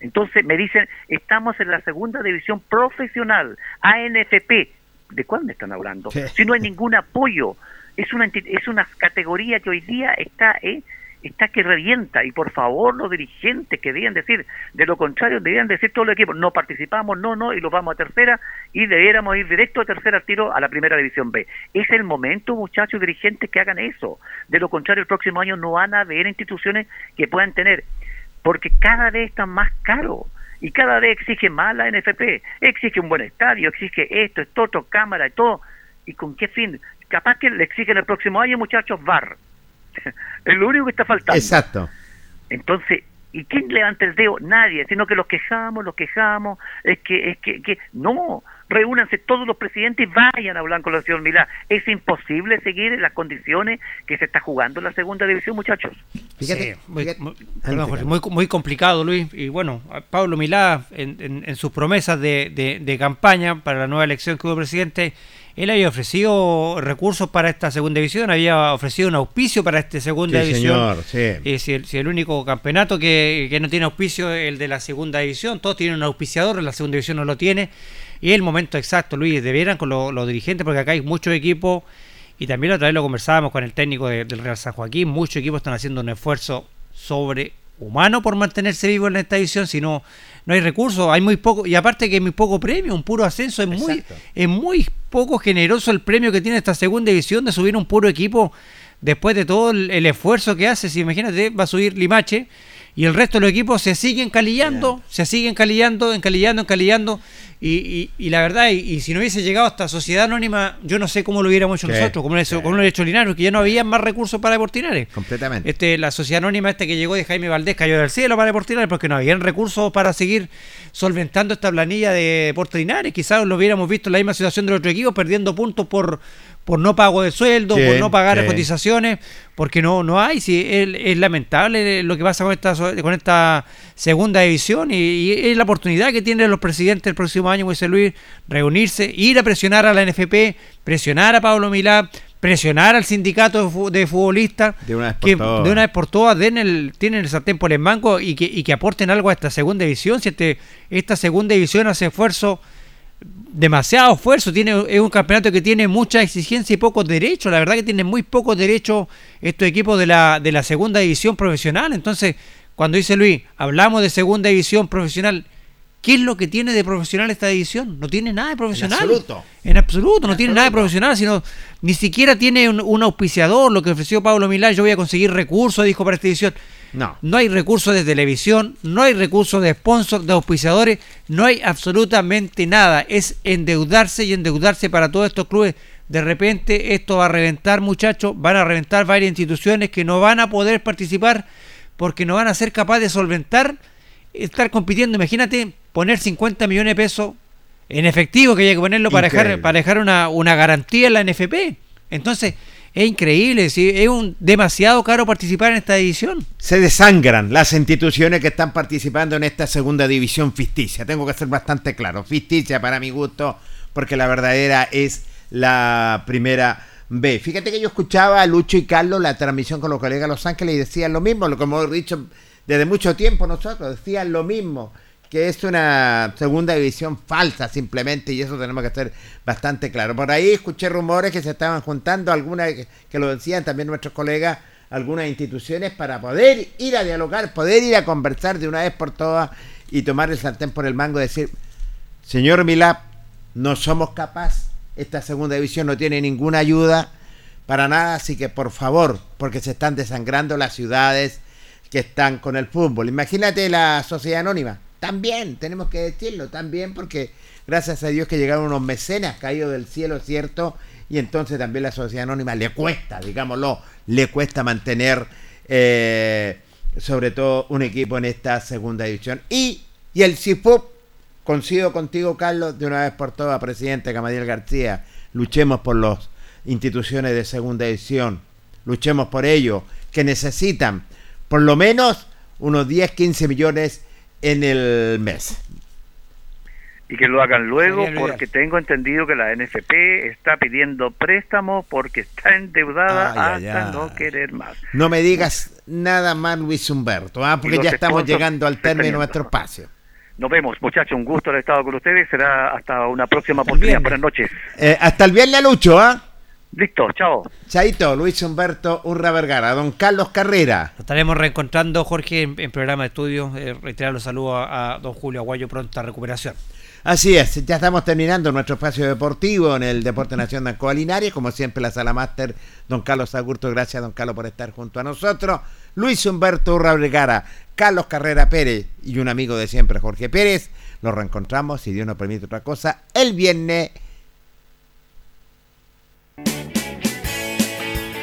Entonces me dicen, estamos en la segunda división profesional, ANFP. ¿De cuál me están hablando? Si no hay ningún apoyo, es una es una categoría que hoy día está eh, está que revienta y por favor los dirigentes que debían decir, de lo contrario debían decir todos los equipos, no participamos, no, no, y los vamos a tercera y debiéramos ir directo a tercera tiro a la primera división B. Es el momento, muchachos dirigentes, que hagan eso. De lo contrario, el próximo año no van a haber instituciones que puedan tener porque cada vez está más caro y cada vez exige más la NFP, exige un buen estadio, exige esto, esto, otro, cámara y todo. ¿Y con qué fin? Capaz que le exigen el próximo año, muchachos, VAR. es lo único que está faltando. Exacto. Entonces, ¿y quién levanta el dedo? Nadie, sino que los quejamos, los quejamos, es que, es que, que no, reúnanse todos los presidentes y vayan a hablar con la señor Milá. Es imposible seguir las condiciones que se está jugando en la segunda división, muchachos. Sí, muy, muy- perdón, Jorge, muy- muy complicado, Luis. Y bueno, Pablo Milá, en, en- en sus promesas de, de- de campaña para la nueva elección que hubo presidente, él había ofrecido recursos para esta segunda división, había ofrecido un auspicio para esta segunda Sí, división. señor, sí. Y si, el, si el único campeonato que, que no tiene auspicio es el de la segunda división, todos tienen un auspiciador, la segunda división no lo tiene. Y es el momento exacto, Luis, debieran con lo- los dirigentes, porque acá hay muchos equipos, y también otra vez lo conversábamos con el técnico de- del Real San Joaquín, muchos equipos están haciendo un esfuerzo sobrehumano por mantenerse vivo en esta división, si no, no hay recursos, hay muy poco, y aparte que hay muy poco premio, un puro ascenso, es muy, es muy poco generoso el premio que tiene esta segunda división de subir un puro equipo después de todo el, el esfuerzo que hace, si imagínate, va a subir Limache y el resto de los equipos se siguen calillando, se siguen calillando, encalillando, encalillando. Y, y, y la verdad, y, y si no hubiese llegado esta sociedad anónima, yo no sé cómo lo hubiéramos hecho Sí, nosotros, como lo hizo, como lo ha hecho Linares, que ya no había más recursos para Deportinares. Completamente. Este, la sociedad anónima esta que llegó de Jaime Valdés cayó del cielo para Deportinares porque no habían recursos para seguir solventando esta planilla de Deportinares. Quizás lo hubiéramos visto en la misma situación del otro equipo, perdiendo puntos por, por no pago de sueldo, Sí, por no pagar sí. cotizaciones, porque no, no hay. Si es, es lamentable lo que pasa con esta, con esta segunda división y, y es la oportunidad que tienen los presidentes el próximo año, dice Luis, reunirse, ir a presionar a la NFP, presionar a Pablo Milá, presionar al sindicato de fu- de futbolistas De una vez por que todas. de una vez por todas den el, tienen el sartén por el mango y que, y que aporten algo a esta segunda división. Si este, esta segunda división hace esfuerzo, demasiado esfuerzo, tiene, es un campeonato que tiene mucha exigencia y pocos derechos. La verdad que tienen muy pocos derechos estos equipos de la, de la segunda división profesional. Entonces, cuando dice Luis, hablamos de segunda división profesional. ¿Qué es lo que tiene de profesional esta división? No tiene nada de profesional. absoluto. En absoluto, no tiene nada de profesional, sino ni siquiera tiene un, un auspiciador, lo que ofreció Pablo Milán, yo voy a conseguir recursos, dijo para esta edición. No. No hay recursos de televisión, no hay recursos de sponsor, de auspiciadores, no hay absolutamente nada. Es endeudarse y endeudarse para todos estos clubes. De repente esto va a reventar, muchachos, van a reventar varias instituciones que no van a poder participar porque no van a ser capaces de solventar estar compitiendo. Imagínate poner 50 millones de pesos en efectivo que hay que ponerlo para dejar, para dejar una, una garantía en la NFP. Entonces, es increíble, ¿sí? es un demasiado caro participar en esta edición. Se desangran las instituciones que están participando en esta segunda división ficticia. Tengo que ser bastante claro. Ficticia para mi gusto, porque la verdadera es la primera B. Fíjate que yo escuchaba a Lucho y Carlos la transmisión con los colegas de Los Ángeles y decían lo mismo, lo que hemos dicho desde mucho tiempo nosotros, decían lo mismo, que es una segunda división falsa simplemente y eso tenemos que ser bastante claro. Por ahí escuché rumores que se estaban juntando, algunas que, que lo decían también nuestros colegas, algunas instituciones para poder ir a dialogar, poder ir a conversar de una vez por todas y tomar el sartén por el mango y decir, señor Milap, no somos capaces, esta segunda división no tiene ninguna ayuda para nada, así que por favor, porque se están desangrando las ciudades que están con el fútbol. Imagínate la sociedad anónima, también, tenemos que decirlo, también porque gracias a Dios que llegaron unos mecenas caídos del cielo, ¿cierto? Y entonces también la sociedad anónima le cuesta, digámoslo, le cuesta mantener eh, sobre todo un equipo en esta segunda división. Y, y el CIFUP, coincido contigo, Carlos, de una vez por todas, presidente Camadiel García, luchemos por las instituciones de segunda división, luchemos por ello, que necesitan por lo menos unos 10, 15 millones en el mes. y que lo hagan luego porque tengo entendido que la NFP está pidiendo préstamo porque está endeudada hasta ay. no querer más. No me digas nada más, Luis Humberto, ¿ah? porque ya estamos llegando al término de nuestro espacio. Nos vemos, muchachos, un gusto haber estado con ustedes, será hasta una próxima oportunidad. Buenas noches. Eh, hasta el viernes, Lucho, ¿ah? Listo, chao. Chaito, Luis Humberto Urra Vergara, don Carlos Carrera. Nos estaremos reencontrando, Jorge, en, en programa de estudio. Eh, reiterar los saludos a, a don Julio Aguayo, pronta recuperación. Así es, ya estamos terminando nuestro espacio deportivo en el Deporte Nacional Coalinaria. Como siempre, la sala máster, don Carlos Agurto. Gracias, don Carlos, por estar junto a nosotros. Luis Humberto Urra Vergara, Carlos Carrera Pérez y un amigo de siempre, Jorge Pérez. Nos reencontramos, si Dios nos permite otra cosa, el viernes.